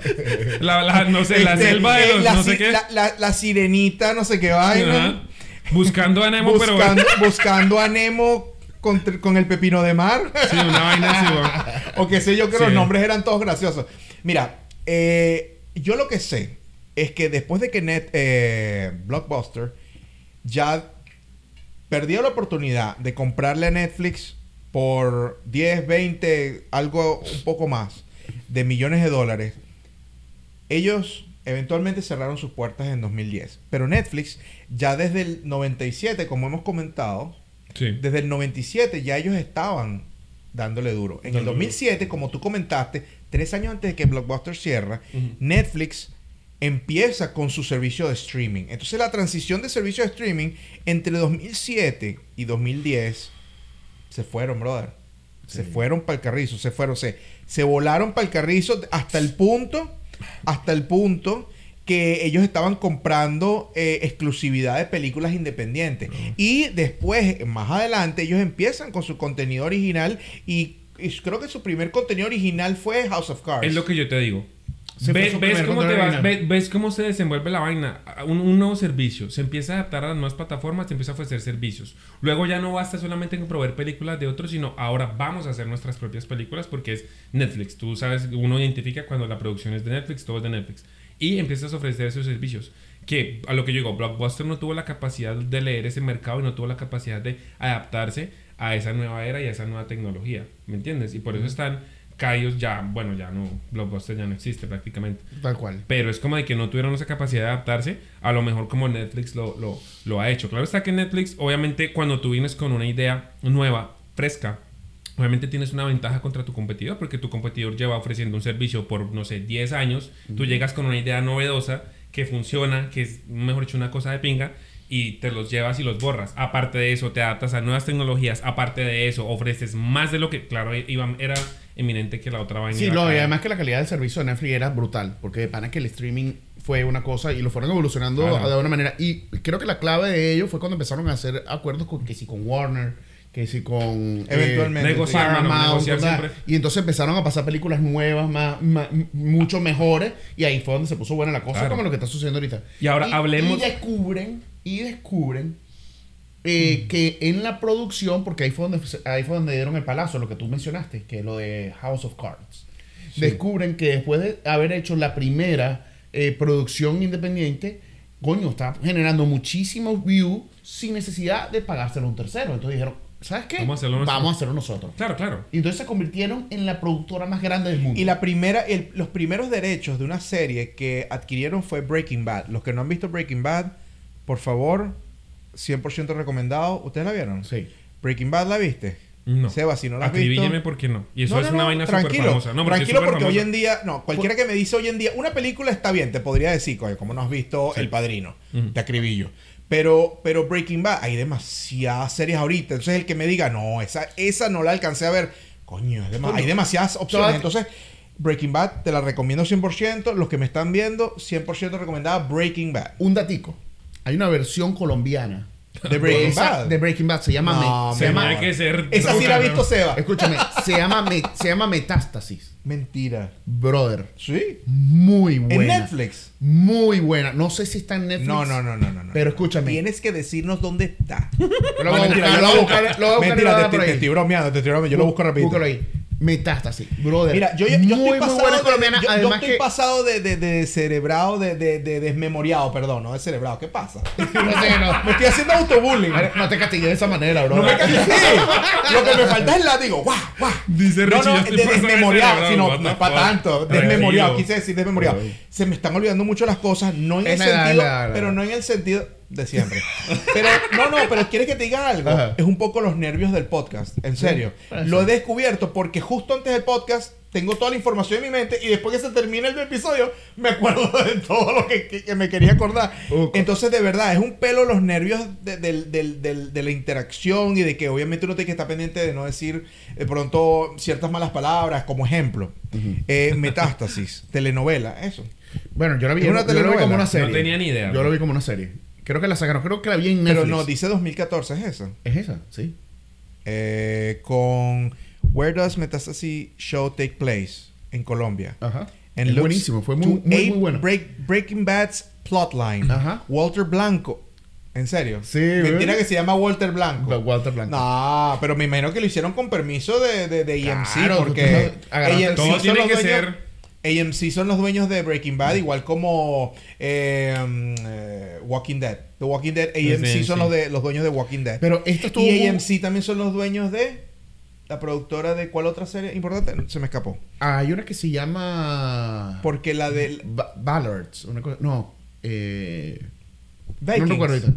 la, la- no sé, la Este, selva de eh, los la, no sé qué. La, la- sirenita, no sé qué vaina. Ajá. Buscando a Nemo, pero... buscando, buscando a Nemo con, con el pepino de mar. Sí, una vaina así, o qué sé yo, que Sí. los nombres eran todos graciosos. Mira, eh, yo lo que sé es que después de que Net, eh, Blockbuster ya perdió la oportunidad de comprarle a Netflix por 10, 20, algo un poco más de millones de dólares, ellos eventualmente cerraron sus puertas en 2010. Pero Netflix, ya desde el 97, como hemos comentado, Sí. desde el 97 ya ellos estaban dándole duro. En el Dándole 2007, como tú comentaste, tres años antes de que Blockbuster cierra. Netflix empieza con su servicio de streaming. Entonces la transición de servicio de streaming entre 2007 y 2010 se fueron, brother. Se fueron para el carrizo, se fueron, se, se volaron para el carrizo hasta el punto, hasta el punto que ellos estaban comprando eh, exclusividad de películas independientes. Y después, más adelante, ellos empiezan con su contenido original y, y creo que su primer contenido original fue House of Cards. Es lo que yo te digo. Ve- ves, cómo te vas, ve- ves cómo se desenvuelve la vaina. Un, un nuevo servicio. Se empieza a adaptar a las nuevas plataformas, se empieza a ofrecer servicios. Luego ya no basta solamente en proveer películas de otros, sino ahora vamos a hacer nuestras propias películas porque es Netflix. Tú sabes, uno identifica cuando la producción es de Netflix, todo es de Netflix. Y empiezas a ofrecer esos servicios. Que a lo que yo digo, Blockbuster no tuvo la capacidad de leer ese mercado y no tuvo la capacidad de adaptarse a esa nueva era y a esa nueva tecnología. ¿Me entiendes? Y por eso están caídos ya, bueno, ya no, Blockbuster ya no existe prácticamente. Tal cual. Pero es como de que no tuvieron esa capacidad de adaptarse, a lo mejor como Netflix lo, lo, lo ha hecho. Claro está que Netflix, obviamente, cuando tú vienes con una idea nueva, fresca, obviamente tienes una ventaja contra tu competidor, porque tu competidor lleva ofreciendo un servicio por, no sé, 10 años, tú llegas con una idea novedosa que funciona, que es, mejor dicho, una cosa de pinga, y te los llevas y los borras. Aparte de eso, te adaptas a nuevas tecnologías. Aparte de eso, ofreces más de lo que, claro, iba, era eminente que la otra vaina. Sí, no, y además que la calidad del servicio de Netflix era brutal, porque de pana que el streaming fue una cosa y lo fueron evolucionando Claro. de una manera. Y creo que la clave de ello fue cuando empezaron a hacer acuerdos con que si con Warner, que si con Eventualmente, eh, Negociar, mano, Paramount, negociar y entonces empezaron a pasar películas nuevas, más, más- mucho mejores, y ahí fue donde se puso buena la cosa, Claro. como lo que está sucediendo ahorita. Y ahora hablemos- Y descubren, y descubren eh, que en la producción, porque ahí fue donde ahí fue donde dieron el palazo, lo que tú mencionaste, que es lo de House of Cards. Descubren que después de haber hecho la primera eh, producción independiente, coño, está generando muchísimos views sin necesidad de pagárselo a un tercero. Entonces dijeron, ¿sabes qué? Vamos a hacerlo nosotros. Vamos a hacerlo nosotros. Claro, claro. Y entonces se convirtieron en la productora más grande del mundo. Y la primera, el- los primeros derechos de una serie que adquirieron fue Breaking Bad. Los que no han visto Breaking Bad, por favor, 100% recomendado. ¿Ustedes la vieron? Sí. Breaking Bad la viste. No. Seba, si no la has visto. Acribílleme porque no. Y eso No, es una vaina súper tranquilo, famosa. No, porque tranquilo porque hoy en día, no, cualquiera que me dice hoy en día, una película está bien, te podría decir, coño, como no has visto El Padrino, Ujú. te acribillo. Pero, pero Breaking Bad, hay demasiadas series ahorita. Entonces el que me diga, no, esa, esa no la alcancé a ver, coño, es Coño. hay demasiadas opciones. Entonces, Breaking Bad te la recomiendo 100%. Los que me están viendo, 100% recomendada Breaking Bad. Un datico. Hay una versión colombiana De Breaking Bad. de Breaking Bad. Se llama... No, Me- se llama que ser. Esa sí la ha visto. Seba. escúchame. se, llama Me- se llama Metástasis. Mentira. Brother. ¿Sí? Muy buena. En Netflix. Muy buena. No sé si está en Netflix. No, no, no, no, no. Pero escúchame. Tienes que decirnos dónde está. Lo voy a buscar, yo lo voy a buscar, Mentira, te, te estoy bromeando, te estoy bromeando. Yo lo busco rapidito. Búscalo ahí. Metástasis. Brother. Mira, yo, yo, yo muy, estoy muy pasado, de, colombiana. yo- estoy que... pasado de, de, de cerebrado, de, de, de desmemoriado, perdón, no de cerebrado. ¿Qué pasa? no sé, no. Me estoy haciendo autobullying. No te castigues de esa manera, bro. No me cansé. Lo que me falta es látigo. ¡Guau! ¡Guau! Dice No, Richie, no, de desmemoriado. Si no, no es para tanto. Desmemoriado. Quise decir desmemoriado. Se me están olvidando mucho las cosas. No en el sentido. Pero no en el sentido de siempre. Pero, no, no, pero quieres que te diga algo. Ajá. Es un poco los nervios del podcast. En serio. puede Lo he descubierto porque justo antes del podcast tengo toda la información en mi mente y después que se termine el episodio me acuerdo de todo lo que, que- que me quería acordar. Uh, Entonces, de verdad, es un pelo los nervios de, del- del- del- de la interacción y de que obviamente uno tiene que estar pendiente de no decir de pronto ciertas malas palabras, como ejemplo. Eh, metástasis, telenovela, eso. Bueno, yo la vi, Es una yo la vi telenovela. como una No serie. tenía ni idea, Yo lo vi como una serie. Creo que la sacaron. Creo que la vi en Netflix. Pero no, dice 2014, es esa. Es esa, sí. Eh, con Where Does Metastasis Show Take Place? En Colombia. Ajá. And es buenísimo. Fue muy, muy, muy bueno. Break- Breaking Bad's plotline. Ajá. Walter Blanco. ¿En serio? Sí, Mentira que se llama Walter Blanco. Walter Blanco. No, pero me imagino que lo hicieron con permiso de, de, de AMC Claro, porque no- agarraste- AMC Todo tiene que ser. AMC son los dueños de Breaking Bad, igual como eh, um, eh, Walking Dead. The Walking Dead, AMC Sí, son los, de, los dueños de Walking Dead. Pero esto estuvo. y muy- AMC también son los dueños de la productora de cuál otra serie importante. Se me escapó. Hay una que se llama. Porque la de Ba- Ballards. Una cosa. No. Eh. Vikings. No recuerdo ahorita.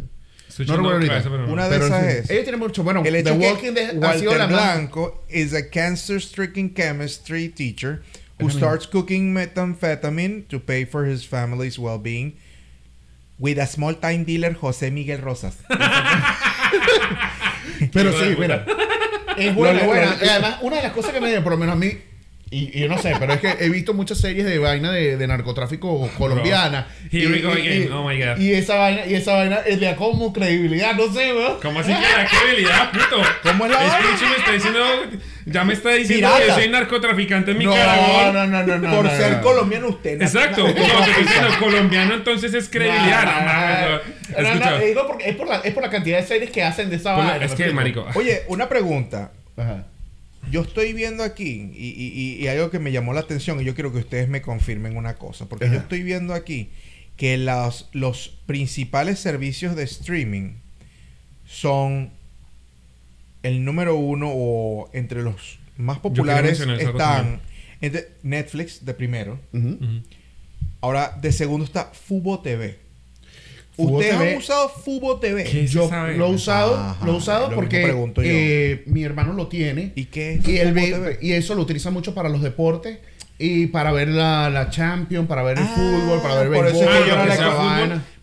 No recuerdo ahorita. pero no. Una de Pero esas sí. es. Ella tiene mucho. Bueno, El The hecho Walking que Dead ha sido Walter la más. Blanco is a cancer-stricken chemistry teacher who starts cooking methamphetamine to pay for his family's well-being with a small-time dealer José Miguel Rosas. Pero sí, mira. Es buena, es buena. además, una de las cosas que me por lo menos a mí, y, y yo no sé, pero es que he visto muchas series de vaina de, de narcotráfico colombiana. Here y, we go again. y- Oh my God. Y esa vaina, y esa vaina eh, le da como credibilidad, no sé, weón. ¿Cómo así que la credibilidad, puto? ¿Cómo es la Es que vaina? Me está diciendo, ya me está diciendo Pirata. que yo soy narcotraficante en mi No, Nicaragua. no, no, no, no. Por no, ser no. colombiano usted. Exacto, como te estoy diciendo, colombiano entonces es credibilidad. No, No, no, no, es por, la, es por la cantidad de series que hacen de esa vaina. es ¿me que, marico, Oye, una pregunta. Ajá. Yo estoy viendo aquí y, y- y- y algo que me llamó la atención y yo quiero que ustedes me confirmen una cosa, porque yo estoy viendo aquí que los, los principales servicios de streaming son el número uno o entre los más populares están entre Netflix de primero, ahora de segundo está Fubo TV. Fubo ¿Ustedes han usado Fubo TV? ¿Qué es Yo lo he usado, Ajá, lo he usado lo porque eh, mi hermano lo tiene. ¿Y qué es Y, él Fubo ve- TV? y eso lo utiliza mucho para los deportes y para ver la, la Champions, para ver el Ah, fútbol, para ver eso béisbol, es que Ah, yo no lo la que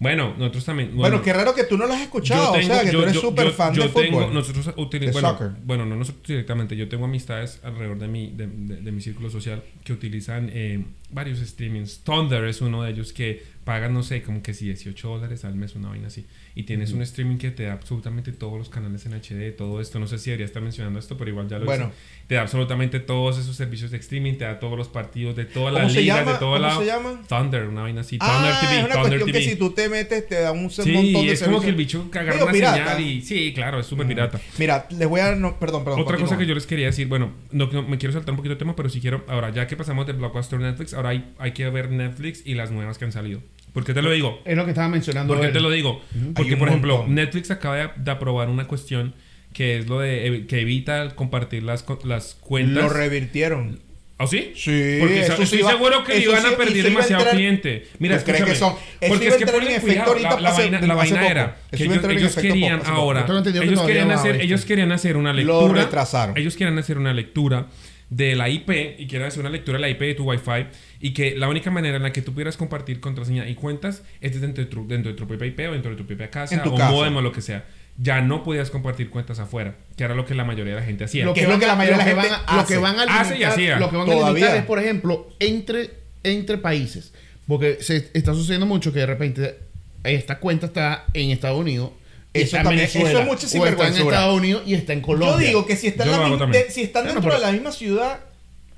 fútbol. Bueno, nosotros también. Bueno, qué raro que tú no lo has escuchado, o sea, que tú eres súper fan yo de fútbol. tengo- nosotros De utilizamos, bueno, soccer. bueno, no nosotros directamente, yo tengo amistades alrededor de mi, de, de- de mi círculo social que utilizan eh, varios streamings. Thunder es uno de ellos que pagan, no sé, como que si 18 dólares al mes, una vaina así. Y tienes un streaming que te da absolutamente todos los canales en HD, todo esto. No sé si debería estar mencionando esto, pero igual ya lo Bueno. hice. Te da absolutamente todos esos servicios de streaming, te da todos los partidos de todas ¿Cómo las ligas, de todo ¿Cómo lado. se llama? Thunder, una vaina así. Thunder Ah, TV, es una Thunder cuestión TV. que si tú te metes te da un Sí, montón de es como que el bicho Medio una pirata. señal y... Sí, claro, es súper pirata. Mira, les voy a... No, perdón, perdón. Otra cosa que yo les quería decir, bueno, no, no- me quiero saltar un poquito de tema, pero si quiero, ahora ya que pasamos de Blockbuster a Netflix, ahora hay, hay que ver Netflix y las nuevas que han salido. ¿Por qué te lo digo? Es lo que estaba mencionando. ¿Por qué te lo digo? Porque, por ejemplo, montón. Netflix acaba de, de aprobar una cuestión que es lo de que evita el compartir las, las cuentas. Lo revirtieron. ¿Ah, sí? Sí, Porque eso estoy seguro que iban sí- a perder demasiado entrar- cliente. Mira, ¿Tú crees que son? Porque es que ponle efecto cuidado, ahorita la, la vaina, la vaina poco. era que ellos, ellos querían poco, hace poco. ahora, que ellos querían hacer, ellos querían hacer una Lo lectura, retrasaron. ellos querían hacer una lectura de la IP y quieren hacer una lectura de la IP de tu Wi-Fi y que la única manera en la que tú pudieras compartir contraseña y cuentas es dentro de tu, dentro de tu propia IP o dentro de tu propia casa En tu o casa. modem o lo que sea. Ya no podías compartir cuentas afuera, que era lo que la mayoría de la gente hacía. que es lo que la mayoría de la lo gente van a- Lo que van a Hace y limitar, hacía. lo que van a limitar es, por ejemplo, entre, entre países. Porque se está sucediendo mucho que de repente esta cuenta está en Estados Unidos. Eso está en también- Venezuela, eso es mucha o está en. Estados Unidos y está en Colombia. Yo digo que si están, la lo de- si están dentro pero- de la misma ciudad,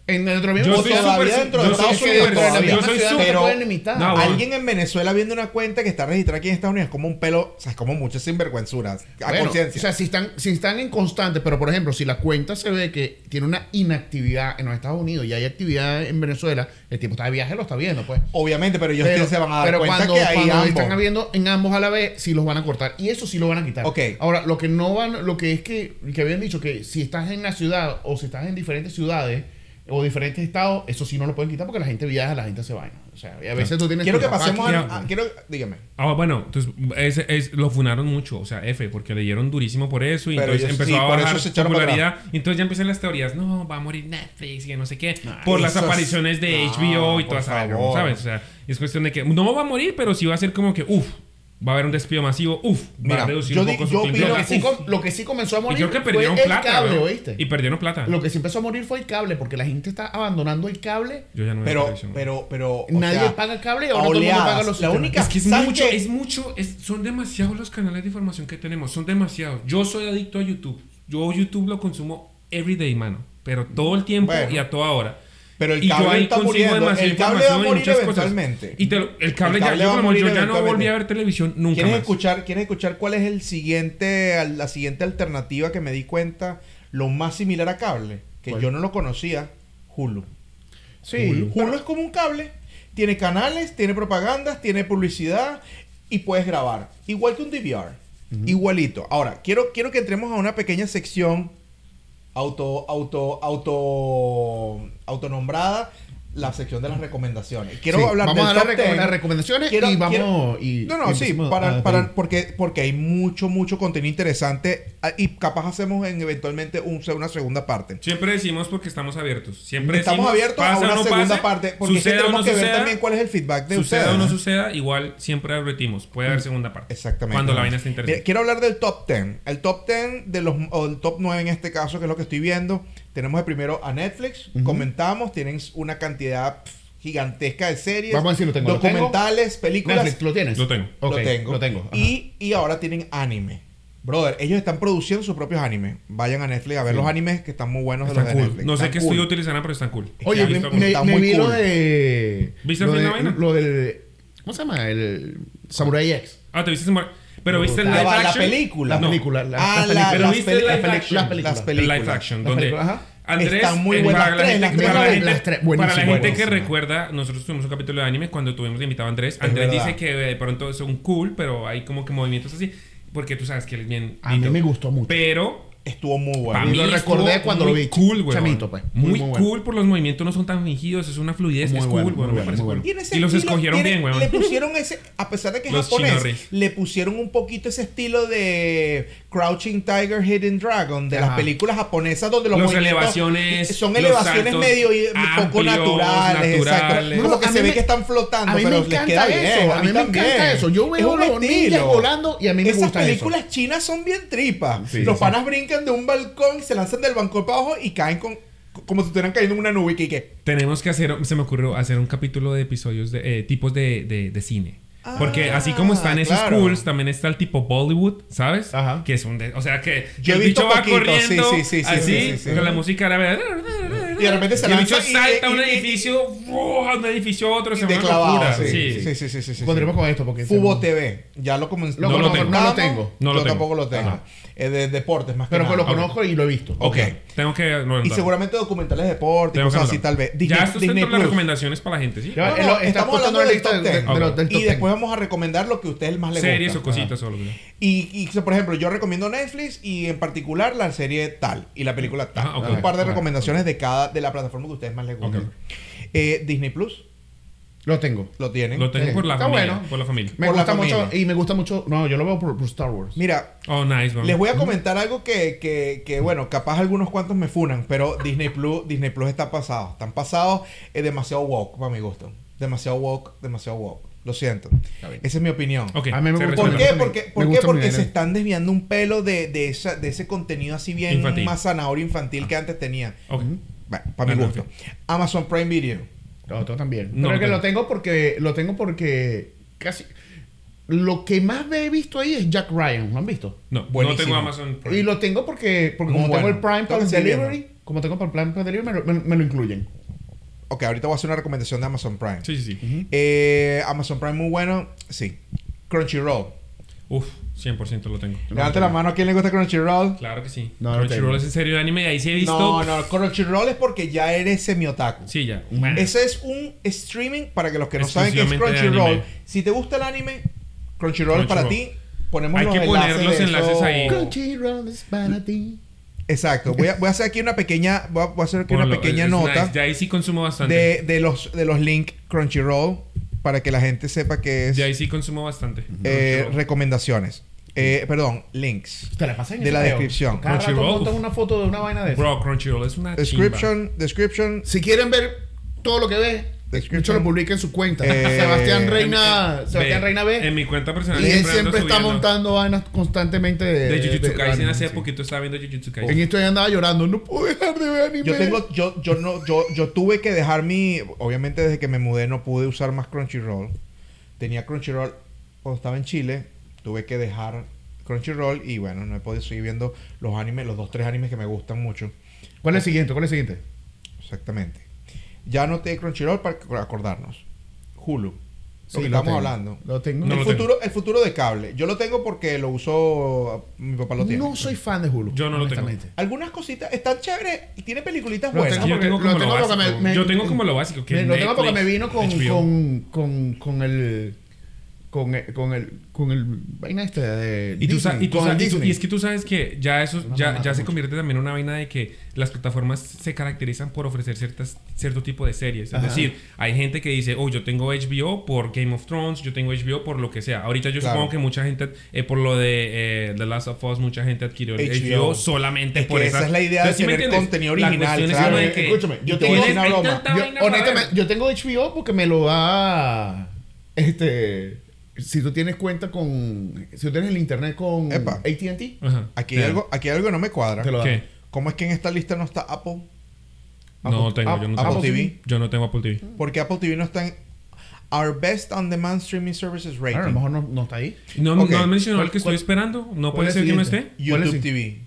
En dentro de Yo soy todavía súper- dentro de Estados Unidos, todavía. yo soy pero te pueden limitar. No, bueno. alguien en Venezuela viendo una cuenta que está registrada aquí en Estados Unidos es como un pelo, o sea, es como muchas sinvergüenzuras. A Bueno, conciencia. O sea, si están, si están en constante, pero por ejemplo, si la cuenta se ve que tiene una inactividad en los Estados Unidos y hay actividad en Venezuela, el tipo está de viaje, lo está viendo, pues. Obviamente, pero ellos Pero, se van a dar pero cuenta cuando, que hay cuando ambos. están habiendo en ambos a la vez, sí los van a cortar. Y eso sí lo van a quitar. Ok. Ahora, lo que no van, lo que es que, que habían dicho que si estás en la ciudad o si estás en diferentes ciudades o diferentes estados, eso sí no lo pueden quitar porque la gente viaja, la gente se vaina. O sea, y a veces tú tienes Quiero que pasemos aquí- a, a- quiero, dígame. Ah, bueno, entonces es- lo funaron mucho, o sea, F, porque le dieron durísimo por eso y Pero entonces ellos- empezó sí, a bajar para popularidad. Y entonces ya empiezan las teorías, no, va a morir Netflix y que no sé qué, Nah, por las apariciones de No, HBO y todas esas. ¿sabes? O sea, es cuestión de que no va a morir, pero sí va a ser como que, uff, va a haber un despido masivo, uff, va a reducir yo un di- poco yo su clientela. Lo que, sí, Uf. com- lo que sí comenzó a Y morir creo que perdieron fue plata, el cable. Y perdieron plata. Lo que sí empezó a morir fue el cable, porque la gente está abandonando el cable. Yo ya no veo Pero, pero, pero. Nadie sea, paga el cable y ahora todo el mundo oleadas. paga los La sistemas. única- Es que es ¿sabes mucho, es mucho, es- son demasiados los canales de información que tenemos, son demasiados. Yo soy adicto a YouTube. Yo YouTube lo consumo every day, mano. Pero todo el tiempo Bueno. y a toda hora. Pero el y cable yo ahí está consigo muriendo. demasiada El cable va a y morir cosas. eventualmente. Y te lo- el cable El ya, cable yo, va como yo ya no volví a ver televisión nunca ¿Quieres más. escuchar, ¿Quieres escuchar cuál es el siguiente, la siguiente alternativa que me di cuenta? Lo más similar a cable, que ¿Cuál? yo no lo conocía, Hulu. Sí. Hulu es como un cable. Tiene canales, tiene propagandas, tiene publicidad y puedes grabar. Igual que un DVR. Igualito. Ahora, quiero, quiero que entremos a una pequeña sección auto, auto, auto, autonombrada, la sección de las recomendaciones. Quiero Sí, hablar vamos del a recom- 10. las recomendaciones Quiero- y vamos quiero- y no, no, y sí, para, a- para, porque, porque hay mucho, mucho contenido interesante ah, y capaz hacemos en eventualmente un- una segunda parte. Siempre decimos porque estamos abiertos. Siempre Estamos decimos, abiertos a pasa o una no segunda pase, parte porque es que suceda o tenemos no que ver suceda, también cuál es el feedback de suceda ustedes. o no suceda, igual siempre advertimos. Puede haber segunda parte. Exactamente. Cuando la vaina está Mira, interesante. quiero hablar del top 10. El top 10 de los o el top 9 en este caso, que es lo que estoy viendo. Tenemos de primero a Netflix, comentamos, tienen una cantidad gigantesca de series, Vamos a decir, lo tengo, ¿lo tengo? documentales, películas. Netflix, ¿lo tienes? Lo tengo. Lo tengo. Lo tengo. Y, y ahora tienen anime. Brother, ellos están produciendo sus propios animes. Vayan a Netflix a ver Sí. los animes que están muy buenos de Están los de cool. Netflix. No sé Están qué cool. estudio utilizarán, pero están cool. Oye, me, me- está me muy vi lo de. ¿Viste lo de, de la vaina? Lo del. ¿Cómo se llama? El Samurai X. Ah, te viste mar- Pero viste el live la action. película. La película. La, Ah, las la- películas. Pero las viste el live action. las películas. El películas. live action, donde. Andrés, Están muy para la gente, para la gente- que recuerda, nosotros tuvimos un capítulo de anime cuando tuvimos invitado a Andrés. Andrés dice que de pronto son cool, pero hay como que movimientos así, porque tú sabes que él es bien. A mí me gustó mucho. Pero Estuvo muy para bueno. mí lo recordé cuando lo muy vi Cool, güey. chamito, pues. Muy, Muy, muy bueno. cool por los movimientos no son tan fingidos, es una fluidez, Muy es bueno, cool, güey. Me bueno, parece cool. ese Y los escogieron tiene- bien, weón. Le pusieron ese, a pesar de que es Los japonés, le pusieron un poquito ese estilo de Crouching Tiger, Hidden Dragon, de las películas japonesas donde los Los movimientos elevaciones, son elevaciones medio poco naturales, exacto. naturales. Como que a se ve me- que están flotando, A mí pero me les encanta queda eso. bien. A mí me también. encanta eso. Yo Es veo ninjas estilo. volando y a mí me Esas gusta eso. películas chinas son bien tripas. Sí, los sí, panas brincan de un balcón y se lanzan del balcón para abajo y caen con como si estuvieran cayendo en una nube y que, que Tenemos que hacer, se me ocurrió hacer un capítulo de episodios de eh, tipos de, de, de cine. Ah, Porque así como están esos claro. cools, también está el tipo Bollywood, ¿sabes? Ajá. Que es un... de- o sea, que Yo he el visto bicho va poquito, corriendo sí, sí, sí, sí, así, sí, sí, sí. con la música árabe. Y de repente se y el bicho salta a un y- y- edificio, a un edificio a otro, se de va locura. Sí, Sí. sí, sí, sí, sí, sí. Pondremos con esto porque. Fubo TV, ya lo comenzó. Lo No lo tengo. No lo tengo. No lo Yo tengo. tampoco lo tengo. Es de deportes más que Pero lo conozco y lo he visto. Ok. Tengo que... no, Y seguramente documentales de deporte y Tengo que cosas así tal vez. ya Disney, esto está Disney entre las recomendaciones para la gente, ¿sí? Ya, No, él no, lo- está estamos hablando la del top de- de- 10. de del top Y 10. después vamos a recomendar lo que a ustedes más les Series gusta. o cositas o lo que sea. Y, y, por ejemplo, yo recomiendo Netflix y en particular la serie tal y la película tal. Ajá. Un par de recomendaciones de cada, de la plataforma que a ustedes más les gusta. Eh, Disney Plus, Lo tengo. lo tienen. Lo tengo Sí. por la Está familia. bueno. Por la familia. Me Por gusta mucho. Y me gusta mucho. No, yo lo veo por, por Star Wars. Mira, Oh, nice, man. les voy a comentar algo que, que, que, bueno, capaz algunos cuantos me funan, pero Disney Plus, Disney Plus está pasado. Están pasados, es demasiado woke para mi gusto. Demasiado woke, demasiado woke. Lo siento. Esa es mi opinión. Ok, A mí me gusta ¿Por qué? Porque, ¿por qué? Porque se están desviando un pelo de, de, esa, de ese contenido así bien Infantil. más zanahoria infantil que antes tenía. Bueno, para mi gusto. Amazon Prime Video. Lo otro también. No Pero que tengo. lo tengo porque. Lo tengo porque. Casi. Lo que más me he visto ahí es Jack Ryan. ¿Lo han visto? No, Buenísimo. no tengo Amazon Prime. Y lo tengo porque. Porque como tengo el Prime para seguir Delivery. Como tengo para el Prime para Delivery, me, lo- me- me lo incluyen. Ok, ahorita voy a hacer una recomendación de Amazon Prime. Sí, sí, sí. Eh, Amazon Prime muy bueno. Sí. Crunchyroll. Uf, 100% lo tengo. Levante la mano a quien le gusta Crunchyroll. Claro que sí. No, Crunchyroll es en serio de anime y ahí sí he visto. No, no, Crunchyroll es porque ya eres semi-otaku. Sí, ya. Ese es un streaming para que los que no saben qué es Crunchyroll. Si te gusta el anime, Crunchyroll, es para ti. Ponemos Hay los que poner enlaces los enlaces ahí. Crunchyroll is para ti. Exacto. Voy a, voy a hacer aquí una pequeña, voy a, voy a hacer aquí una pequeña es nota nice. De ahí sí consumo bastante. de, de los de los links Crunchyroll para que la gente sepa que es De ahí sí consumo bastante. eh, recomendaciones. Eh, perdón, links. Te la pasé en De la descripción. Cada rato montan una foto de una vaina de eso. Bro, Crunchyroll es una chimba. Description, description. Si quieren ver todo lo que ve, Description. Lo publica en su cuenta. Eh, Sebastián Reina, En- Sebastián ve, Reina B. En mi cuenta personal y él siempre está subiendo montando vainas constantemente de, De Jujutsu de- Kaisen. Hace sí. poquito estaba viendo Jujutsu En Kaisen. esto ya andaba llorando. No puedo dejar de ver anime. Yo tengo, yo, yo no, yo, yo tuve que dejar mi, obviamente desde que me mudé no pude usar más Crunchyroll. Tenía Crunchyroll cuando estaba en Chile, tuve que dejar Crunchyroll y bueno, no he podido seguir viendo los animes, los dos, tres animes que me gustan mucho. ¿Cuál es el siguiente? ¿Cuál es el siguiente? Exactamente. Ya anoté Crunchyroll para acordarnos. Hulu. Lo Sí, que lo estamos tengo. hablando. Lo tengo. No el, lo futuro, el futuro de cable. Yo lo tengo porque lo usó mi papá lo tiene. No soy fan de Hulu. Yo no lo tengo. Algunas cositas están chéveres y tiene peliculitas Lo buenas. tengo Yo tengo como lo básico. me- me- Yo tengo como lo básico. Que Me- es lo tengo porque me vino con, con, con el. Con el, con el. Con el. Vaina este de. Y, tú Disney, y, tú con sa- el y tú- Disney. y es que tú sabes que ya eso No, ya, no, no, ya se mucho. convierte también en una vaina de que las plataformas se caracterizan por ofrecer ciertas, cierto tipo de series. Es Ajá. decir, hay gente que dice, oh, yo tengo HBO por Game of Thrones, yo tengo HBO por lo que sea. Ahorita yo Claro. supongo que mucha gente, eh, por lo de eh, The Last of Us, mucha gente adquirió el HBO. HBO, solamente Es por esa es la idea de Entonces, ¿sí me tener contenido original, es que escúchame, yo te tengo- una broma. Yo, honestamente, yo tengo HBO porque me lo da. Este. Si tú tienes cuenta con. Si tú tienes el internet con Epa. ATT. Aquí, hay algo, aquí hay algo que no me cuadra. te lo da. ¿Qué? ¿Cómo es que en esta lista no está Apple? No Apple- tengo, yo no Apple tengo. Apple TV. Yo no tengo Apple TV. Porque Apple TV no está en Our Best On Demand Streaming Services Bueno, a lo Rating. mejor no, no está ahí. No, Ok. no has mencionado ¿Cuál- el que estoy esperando. No puede ser que no esté. ¿Cuál es YouTube TV.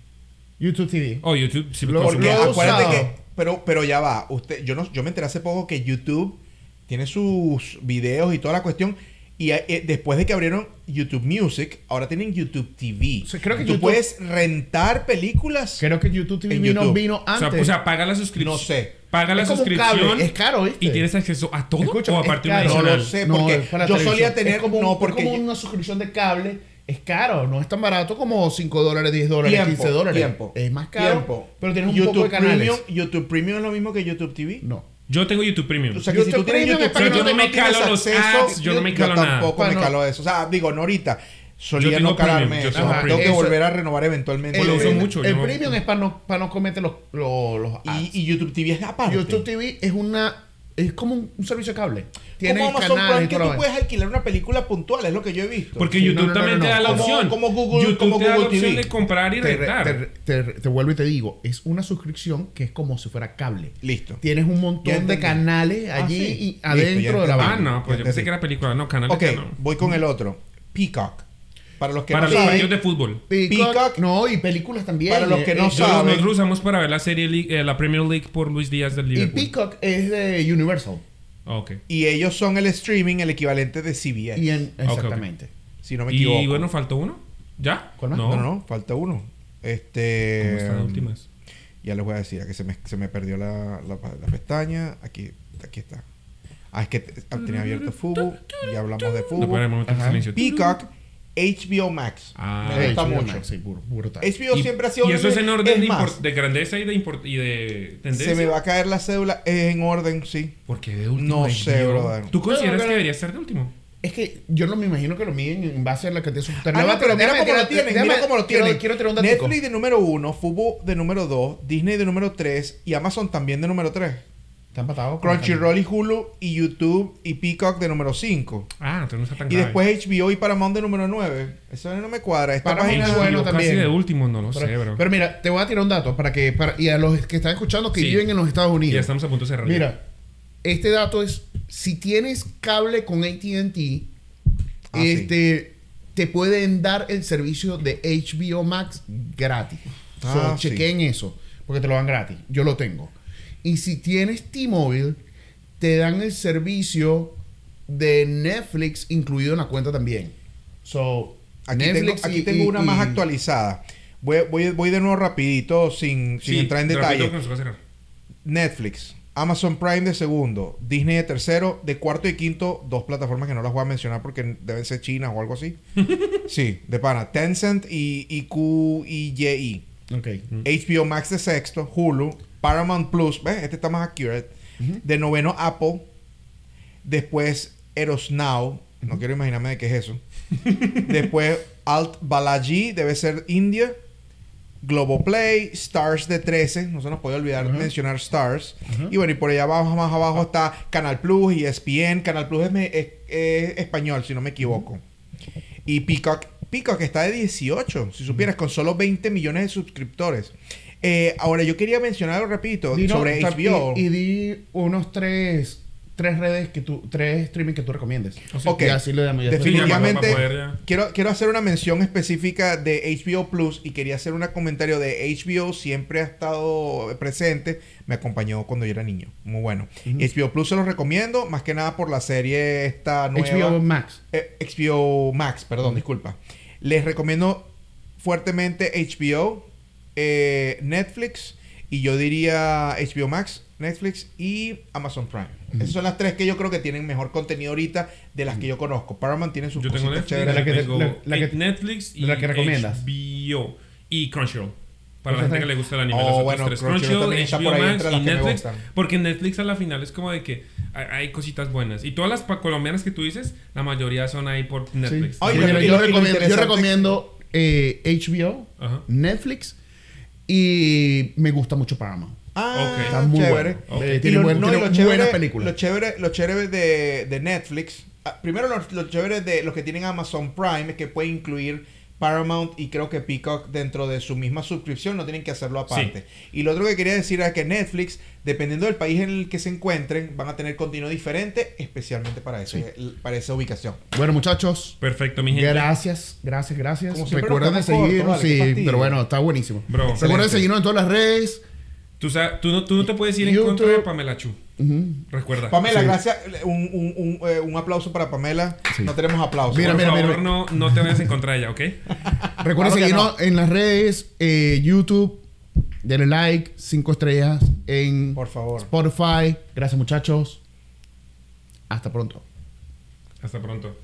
YouTube TV. Oh, YouTube. Sí, Lo- por Porque lo acuérdate usado. que... Pero, pero ya va. Usted, yo, no, yo me enteré hace poco que YouTube tiene sus videos y toda la cuestión. Y eh, después de que abrieron YouTube Music, ahora tienen YouTube TV. Sí, creo que Tú YouTube- puedes rentar películas. Creo que YouTube TV vino, YouTube. vino O sea, antes. o sea, paga la suscripción. No sé. Paga la Es suscripción. es caro, ¿viste? Y tienes acceso a todo Escucha, o a partir caro. No lo sé, No, porque yo televisión. solía tener... Es como, un- no, porque... como una suscripción de cable. Es caro, no es tan barato como 5 dólares, 10 dólares, 15 dólares. Tiempo. Es más caro, Tiempo. pero tienes un YouTube poco de canales. Premium, YouTube Premium es lo mismo que YouTube TV. No. Yo tengo YouTube Premium. O sea, que si YouTube tú tienes Premium YouTube Premium, que no me calo los ads, yo no me calo nada. tampoco me calo eso. O sea, digo, no ahorita. Solía Yo no calarme Premium, yo eso. tengo Tengo que volver a renovar eventualmente. Pues lo uso el, mucho, el yo- premium es para no, para no cometer los, los, los ads. Y, y YouTube TV es aparte. YouTube TV es una es como un, un servicio de cable. Tiene como Amazon canales Prime que tú puedes alquilar una película puntual, es lo que yo he visto. Porque Sí, YouTube no, no, no, también no, te da la opción. como Google- YouTube como te da la Google opción TV. de comprar y te, rentar. te, te- te vuelvo y te digo, es una suscripción que es como si fuera cable. Listo. Tienes un montón de canales Ah, allí sí. y adentro de la entendí. ah, no, pues yo pensé que era película. No, canales Ok, voy con el otro. Peacock. Para los que Para no los saben, partidos de fútbol. Peacock, Peacock. no, y películas también. Para los que no Eh, Yo- saben. Nosotros usamos para ver la serie League- eh, la Premier League por Luis Díaz del Y Liverpool. Peacock es de Universal. Ah, ok. y ellos son el streaming, el equivalente de CBS. Y en, exactamente. Si no me equivoco. Y bueno, faltó uno. ¿Ya? ¿Cuál más? No, No, no, falta uno. Este. ¿Cómo están las últimas? Ya les voy a decir, que se me, se me perdió la, la, la pestaña. Aquí, aquí está. Ah, es que te- tenía abierto fútbol. Ya hablamos de No, por el fútbol. momento. Peacock HBO Max. Ah. me gusta HBO mucho. Max, sí, brutal. HBO Y- siempre ha sido Y eso es en orden de, más, de grandeza y de, y de tendencia. Se me va a caer la cédula. Es en orden, sí. Porque de último. No sé, brother. ¿Tú consideras que debería ser de último? Es que yo no me imagino que lo miden en base a la cantidad de suscriptores. Ah, no, pero mira cómo lo tienen, mira cómo lo tienen. Quiero tener un. Netflix de número uno, Fubo de número 2, Disney de número 3 y Amazon también de número 3. Está empatado. Crunchyroll y Hulu y YouTube y Peacock de número 5. Ah, entonces no está tan Y grave. después HBO y Paramount de número 9. Eso no me cuadra. Esta Paramount página... es bueno HBO casi también. de último, no lo Pero, sé, bro. pero mira, te voy a tirar un dato para que para, y a los que están escuchando que Sí. viven en los Estados Unidos. ya estamos a punto de cerrar. Mira, este dato es si tienes cable con AT&T, Ah, sí. este te pueden dar el servicio de HBO Max gratis. So, Ah, sí. chequen eso, porque te lo dan gratis. Yo lo tengo. Y si tienes T-Mobile, te dan el servicio de Netflix incluido en la cuenta también. So, Aquí tengo, Netflix aquí y- tengo y- una más y- actualizada. Voy, voy, voy de nuevo rapidito sin, sin entrar en detalle. Netflix, Amazon Prime de segundo, Disney de tercero, de cuarto y quinto, dos plataformas que no las voy a mencionar porque deben ser chinas o algo así. sí, de pana. Tencent y, y Q y YI. Ok. HBO Max de sexto, Hulu, Paramount Plus, ¿ves? Este está más accurate. De noveno, Apple. Después, Eros Now. No quiero imaginarme de qué es eso. Después, Alt Balaji, debe ser India. Globoplay, Stars de 13, no se nos puede olvidar mencionar Stars. Y bueno, y por allá abajo, más abajo está Canal Plus y ESPN. Canal Plus es, me- es- es español, si no me equivoco. Y Peacock, Peacock está de 18, si supieras, con solo 20 millones de suscriptores. Eh, ahora, yo quería mencionar algo rapidito sobre HBO. Y, y di unos tres, tres redes que tú, tres streaming que tú recomiendes. Ok. Y así le damos ya. Definitivamente quiero, quiero hacer una mención específica de HBO Plus y quería hacer un comentario de HBO, siempre ha estado presente, me acompañó cuando yo era niño, muy bueno. HBO Plus se los recomiendo, más que nada por la serie esta nueva. HBO Max. Eh, HBO Max, perdón, disculpa. Les recomiendo fuertemente HBO, eh, Netflix y yo diría HBO Max, Netflix y Amazon Prime. Esas son las tres que yo creo que tienen mejor contenido ahorita de las que yo conozco. Paramount tiene sus Yo tengo Netflix, chéveres. La que te- tengo la- la que- Netflix y la que recomiendas. HBO y Crunchyroll. Para la gente que le gusta el anime. Oh, bueno, tres. Crunchyroll Crunchyroll, también está HBO por ahí Max entre y que Netflix. Porque Netflix a la final es como de que hay, hay cositas buenas. Y todas las colombianas que tú dices, la mayoría son ahí por Netflix. Sí. Yo, recomiendo, yo interesante- recomiendo eh, HBO, Ajá. Netflix y me gusta mucho Paramount. Ah. Está muy chévere. bueno. Ok. Eh, Y tiene lo- buen- no, tiene lo chévere- buenas películas. Lo chévere, lo chévere de, de Netflix. ah, primero, lo, lo chévere de los que tienen Amazon Prime es que puede incluir Paramount y creo que Peacock dentro de su misma suscripción. No tienen que hacerlo aparte. Y lo otro que quería decir era que Netflix, dependiendo del país en el que se encuentren, van a tener contenido diferente, especialmente para, ese, para esa ubicación. Bueno, muchachos, Perfecto, mi gente. gracias, gracias, gracias. Como siempre Recuerden de seguirnos, vale, sí, pero bueno, está buenísimo. Bro, Recuerden excelente. seguirnos en todas las redes. Tú, sa- tú no, tú no te puedes ir en contra de Pamela Chu. Recuerda. Pamela, Sí. gracias. Un, un, un, eh, un aplauso para Pamela. Sí. No tenemos aplausos. Mira, Por mira, favor, mira. No, no te vayas en contra de ella, ¿ok? Claro que seguirnos en las redes, eh, YouTube, denle like, cinco estrellas en Por favor. Spotify. Gracias, muchachos. Hasta pronto. Hasta pronto.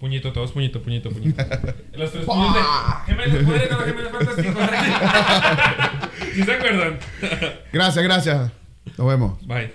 Puñito, todos puñito, puñito, puñito. Los tres puños de gemelos, gemelos fantásticos. ¿Sí se acuerdan? Gracias, gracias. Nos vemos. Bye.